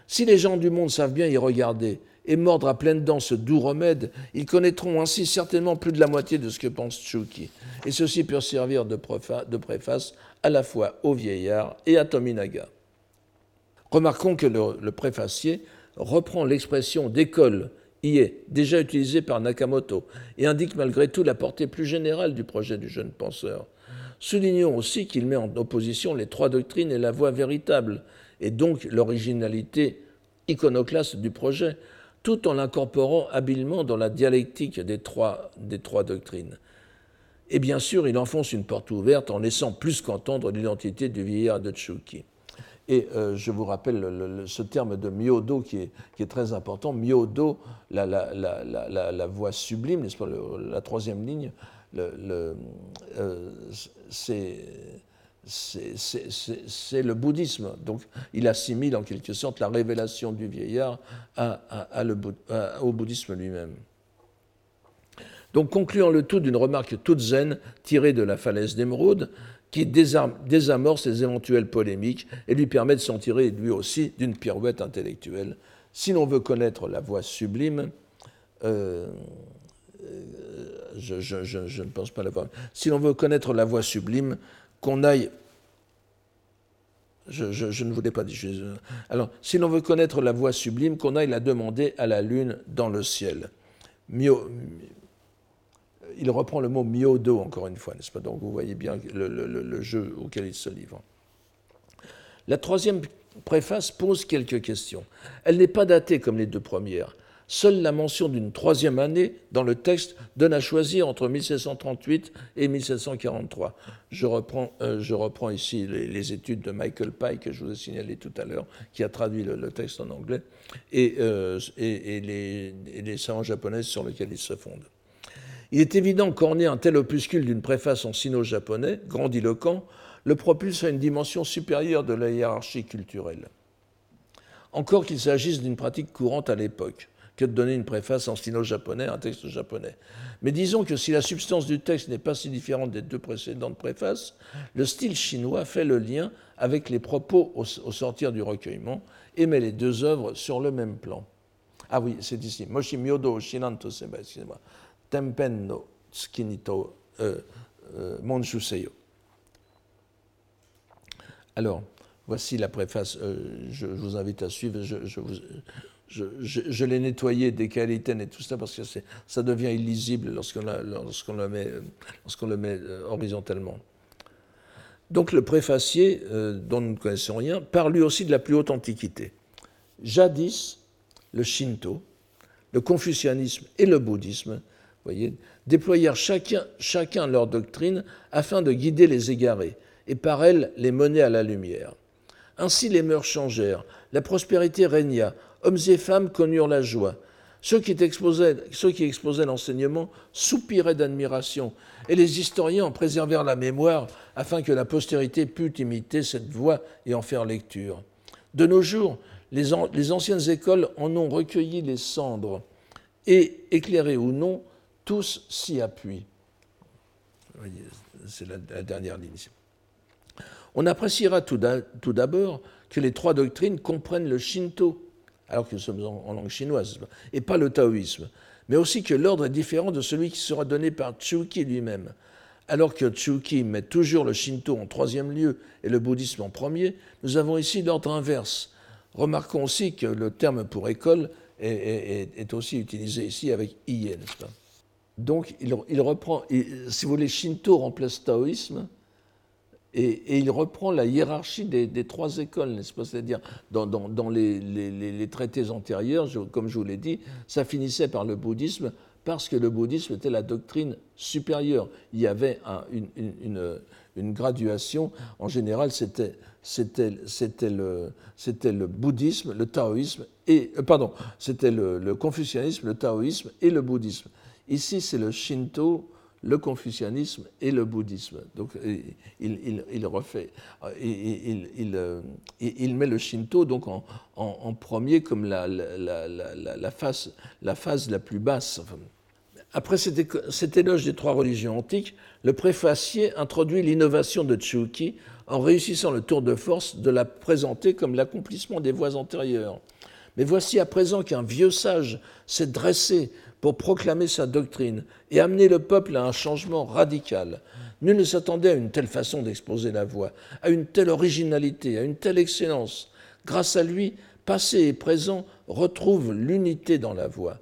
Si les gens du monde savent bien y regarder et mordre à pleines dents ce doux remède, ils connaîtront ainsi certainement plus de la moitié de ce que pense Tchouki. Et ceci peut servir de, préface à la fois au vieillard et à Tominaga. Remarquons que le, préfacier reprend l'expression d'école y est déjà utilisée par Nakamoto et indique malgré tout la portée plus générale du projet du jeune penseur. Soulignons aussi qu'il met en opposition les trois doctrines et la voie véritable, et donc l'originalité iconoclaste du projet, tout en l'incorporant habilement dans la dialectique des trois, doctrines. Et bien sûr, il enfonce une porte ouverte en laissant plus qu'entendre l'identité du vieillard de Tchuki. Et euh, je vous rappelle ce terme de myodo qui est, qui est très important. Myodo, la, la, voix sublime, n'est-ce pas, la troisième ligne, euh, c'est c'est le bouddhisme. Donc il assimile en quelque sorte la révélation du vieillard au bouddhisme lui-même. Donc concluant le tout d'une remarque toute zen tirée de la falaise d'émeraude, qui désamorce les éventuelles polémiques et lui permet de s'en tirer lui aussi d'une pirouette intellectuelle. Si l'on veut connaître la voix sublime, euh, je, ne pense pas l'avoir. Si l'on veut connaître la voix sublime, qu'on aille. Je, ne voulais pas dire. Alors, si l'on veut connaître la voix sublime, qu'on aille la demander à la lune dans le ciel. Il reprend le mot miodo encore une fois, n'est-ce pas? Donc vous voyez bien le, jeu auquel il se livre. La troisième préface pose quelques questions. Elle n'est pas datée comme les deux premières. Seule la mention d'une troisième année dans le texte donne à choisir entre 1738 et 1743. Je reprends, euh, je reprends ici les, études de Michael Pye que je vous ai signalé tout à l'heure, qui a traduit le, texte en anglais, et, euh, et, les, les, savants japonais sur lesquels il se fonde. Il est évident qu'orner un tel opuscule d'une préface en sino-japonais, grandiloquent, le propulse à une dimension supérieure de la hiérarchie culturelle. Encore qu'il s'agisse d'une pratique courante à l'époque que de donner une préface en sino-japonais à un texte japonais. Mais disons que si la substance du texte n'est pas si différente des deux précédentes préfaces, le style chinois fait le lien avec les propos au, sortir du recueillement et met les deux œuvres sur le même plan. Ah oui, c'est ici. Moshi myodo excusez-moi. Tempen no tsukinito euh, euh, Alors, voici la préface. Euh, je, vous invite à suivre. Je, l'ai nettoyé des qualités et tout ça parce que ça devient illisible lorsqu'on le met, le met euh, horizontalement. Donc le préfacier, euh, dont nous ne connaissons rien, parle lui aussi de la plus haute antiquité. Jadis, le Shinto, le confucianisme et le bouddhisme, déployèrent chacun, leur doctrine afin de guider les égarés, et par elle les mener à la lumière. Ainsi les mœurs changèrent, la prospérité régna, hommes et femmes connurent la joie. Ceux qui exposaient, l'enseignement soupiraient d'admiration, et les historiens en préservèrent la mémoire afin que la postérité pût imiter cette voix et en faire lecture. De nos jours, les, anciennes écoles en ont recueilli les cendres, et, éclairés ou non, tous s'y appuient. C'est la, dernière ligne. On appréciera tout d'abord que les trois doctrines comprennent le Shinto, alors que nous sommes en, langue chinoise, et pas le taoïsme, mais aussi que l'ordre est différent de celui qui sera donné par Tsuki lui-même. Alors que Tsuki met toujours le Shinto en troisième lieu et le bouddhisme en premier, nous avons ici l'ordre inverse. Remarquons aussi que le terme pour école est, aussi utilisé ici avec iye, n'est-ce pas? Donc il, reprend, si vous voulez, Shinto remplace taoïsme, et, il reprend la hiérarchie des, trois écoles, n'est-ce pas? C'est-à-dire, dans, les, traités antérieurs, comme je vous l'ai dit, ça finissait par le bouddhisme, parce que le bouddhisme était la doctrine supérieure. Il y avait une, graduation. En général, c'était, le, bouddhisme, le taoïsme, et, euh, pardon, c'était le confucianisme, le taoïsme et le bouddhisme. Ici, c'est le shinto, le confucianisme et le bouddhisme. Donc il, refait, il, met le Shinto donc en, premier comme la, la, phase, la phase la plus basse. Après cet éloge des trois religions antiques, le préfacier introduit l'innovation de Tsuki en réussissant le tour de force de la présenter comme l'accomplissement des voies antérieures. Mais voici à présent qu'un vieux sage s'est dressé pour proclamer sa doctrine et amener le peuple à un changement radical. Nul ne s'attendait à une telle façon d'exposer la voix, à une telle originalité, à une telle excellence. Grâce à lui, passé et présent retrouvent l'unité dans la voix.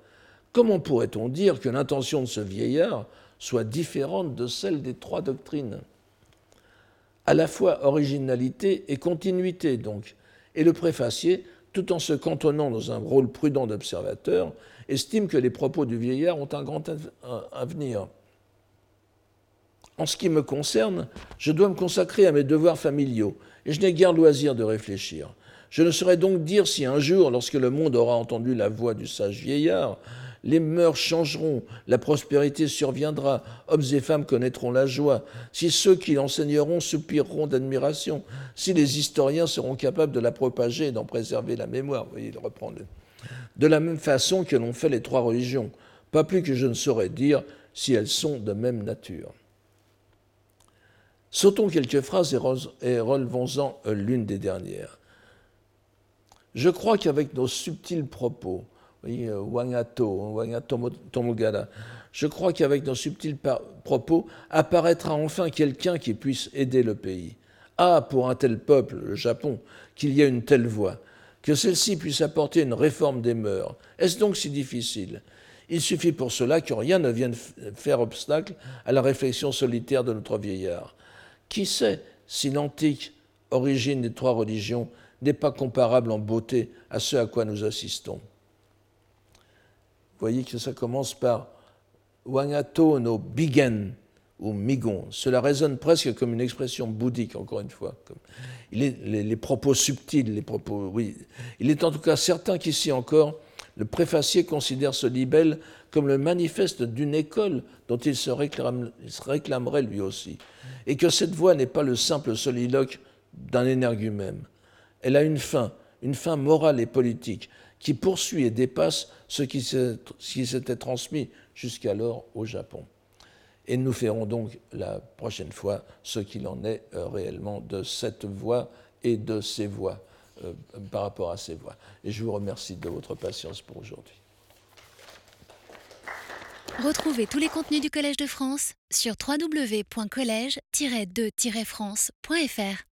Comment pourrait-on dire que l'intention de ce vieillard soit différente de celle des trois doctrines? À la fois originalité et continuité, donc. Et le préfacier, tout en se cantonnant dans un rôle prudent d'observateur, estime que les propos du vieillard ont un grand avenir. En ce qui me concerne, je dois me consacrer à mes devoirs familiaux, et je n'ai guère loisir de réfléchir. Je ne saurais donc dire si un jour, lorsque le monde aura entendu la voix du sage vieillard, les mœurs changeront, la prospérité surviendra, hommes et femmes connaîtront la joie, si ceux qui l'enseigneront soupireront d'admiration, si les historiens seront capables de la propager et d'en préserver la mémoire. Vous voyez, il reprend De la même façon que l'ont fait les trois religions, pas plus que je ne saurais dire si elles sont de même nature. Sautons quelques phrases et relevons-en euh, l'une des dernières. Je crois qu'avec nos subtils propos, oui, euh, Wangato, hein, Wangato je crois qu'avec nos subtils propos apparaîtra enfin quelqu'un qui puisse aider le pays. Ah, pour un tel peuple, le Japon, qu'il y ait une telle voix, que celle-ci puisse apporter une réforme des mœurs. Est-ce donc si difficile? Il suffit pour cela que rien ne vienne faire obstacle à la réflexion solitaire de notre vieillard. Qui sait si l'antique origine des trois religions n'est pas comparable en beauté à ce à quoi nous assistons? Vous voyez que ça commence par Wangato no Bigen ou Migon. Cela résonne presque comme une expression bouddhique, encore une fois. Les, propos subtils, les propos, oui. Il est en tout cas certain qu'ici encore, le préfacier considère ce libelle comme le manifeste d'une école dont il se, réclamerait lui aussi, et que cette voix n'est pas le simple soliloque d'un énergumène. Elle a une fin, une fin morale et politique, qui poursuit et dépasse ce qui s'était transmis jusqu'alors au Japon. Et nous ferons donc la prochaine fois ce qu'il en est euh, réellement de cette voix et de ces voix euh, par rapport à ces voix. Et je vous remercie de votre patience pour aujourd'hui. Retrouvez tous les contenus du Collège de France sur www.colège-2-france.fr.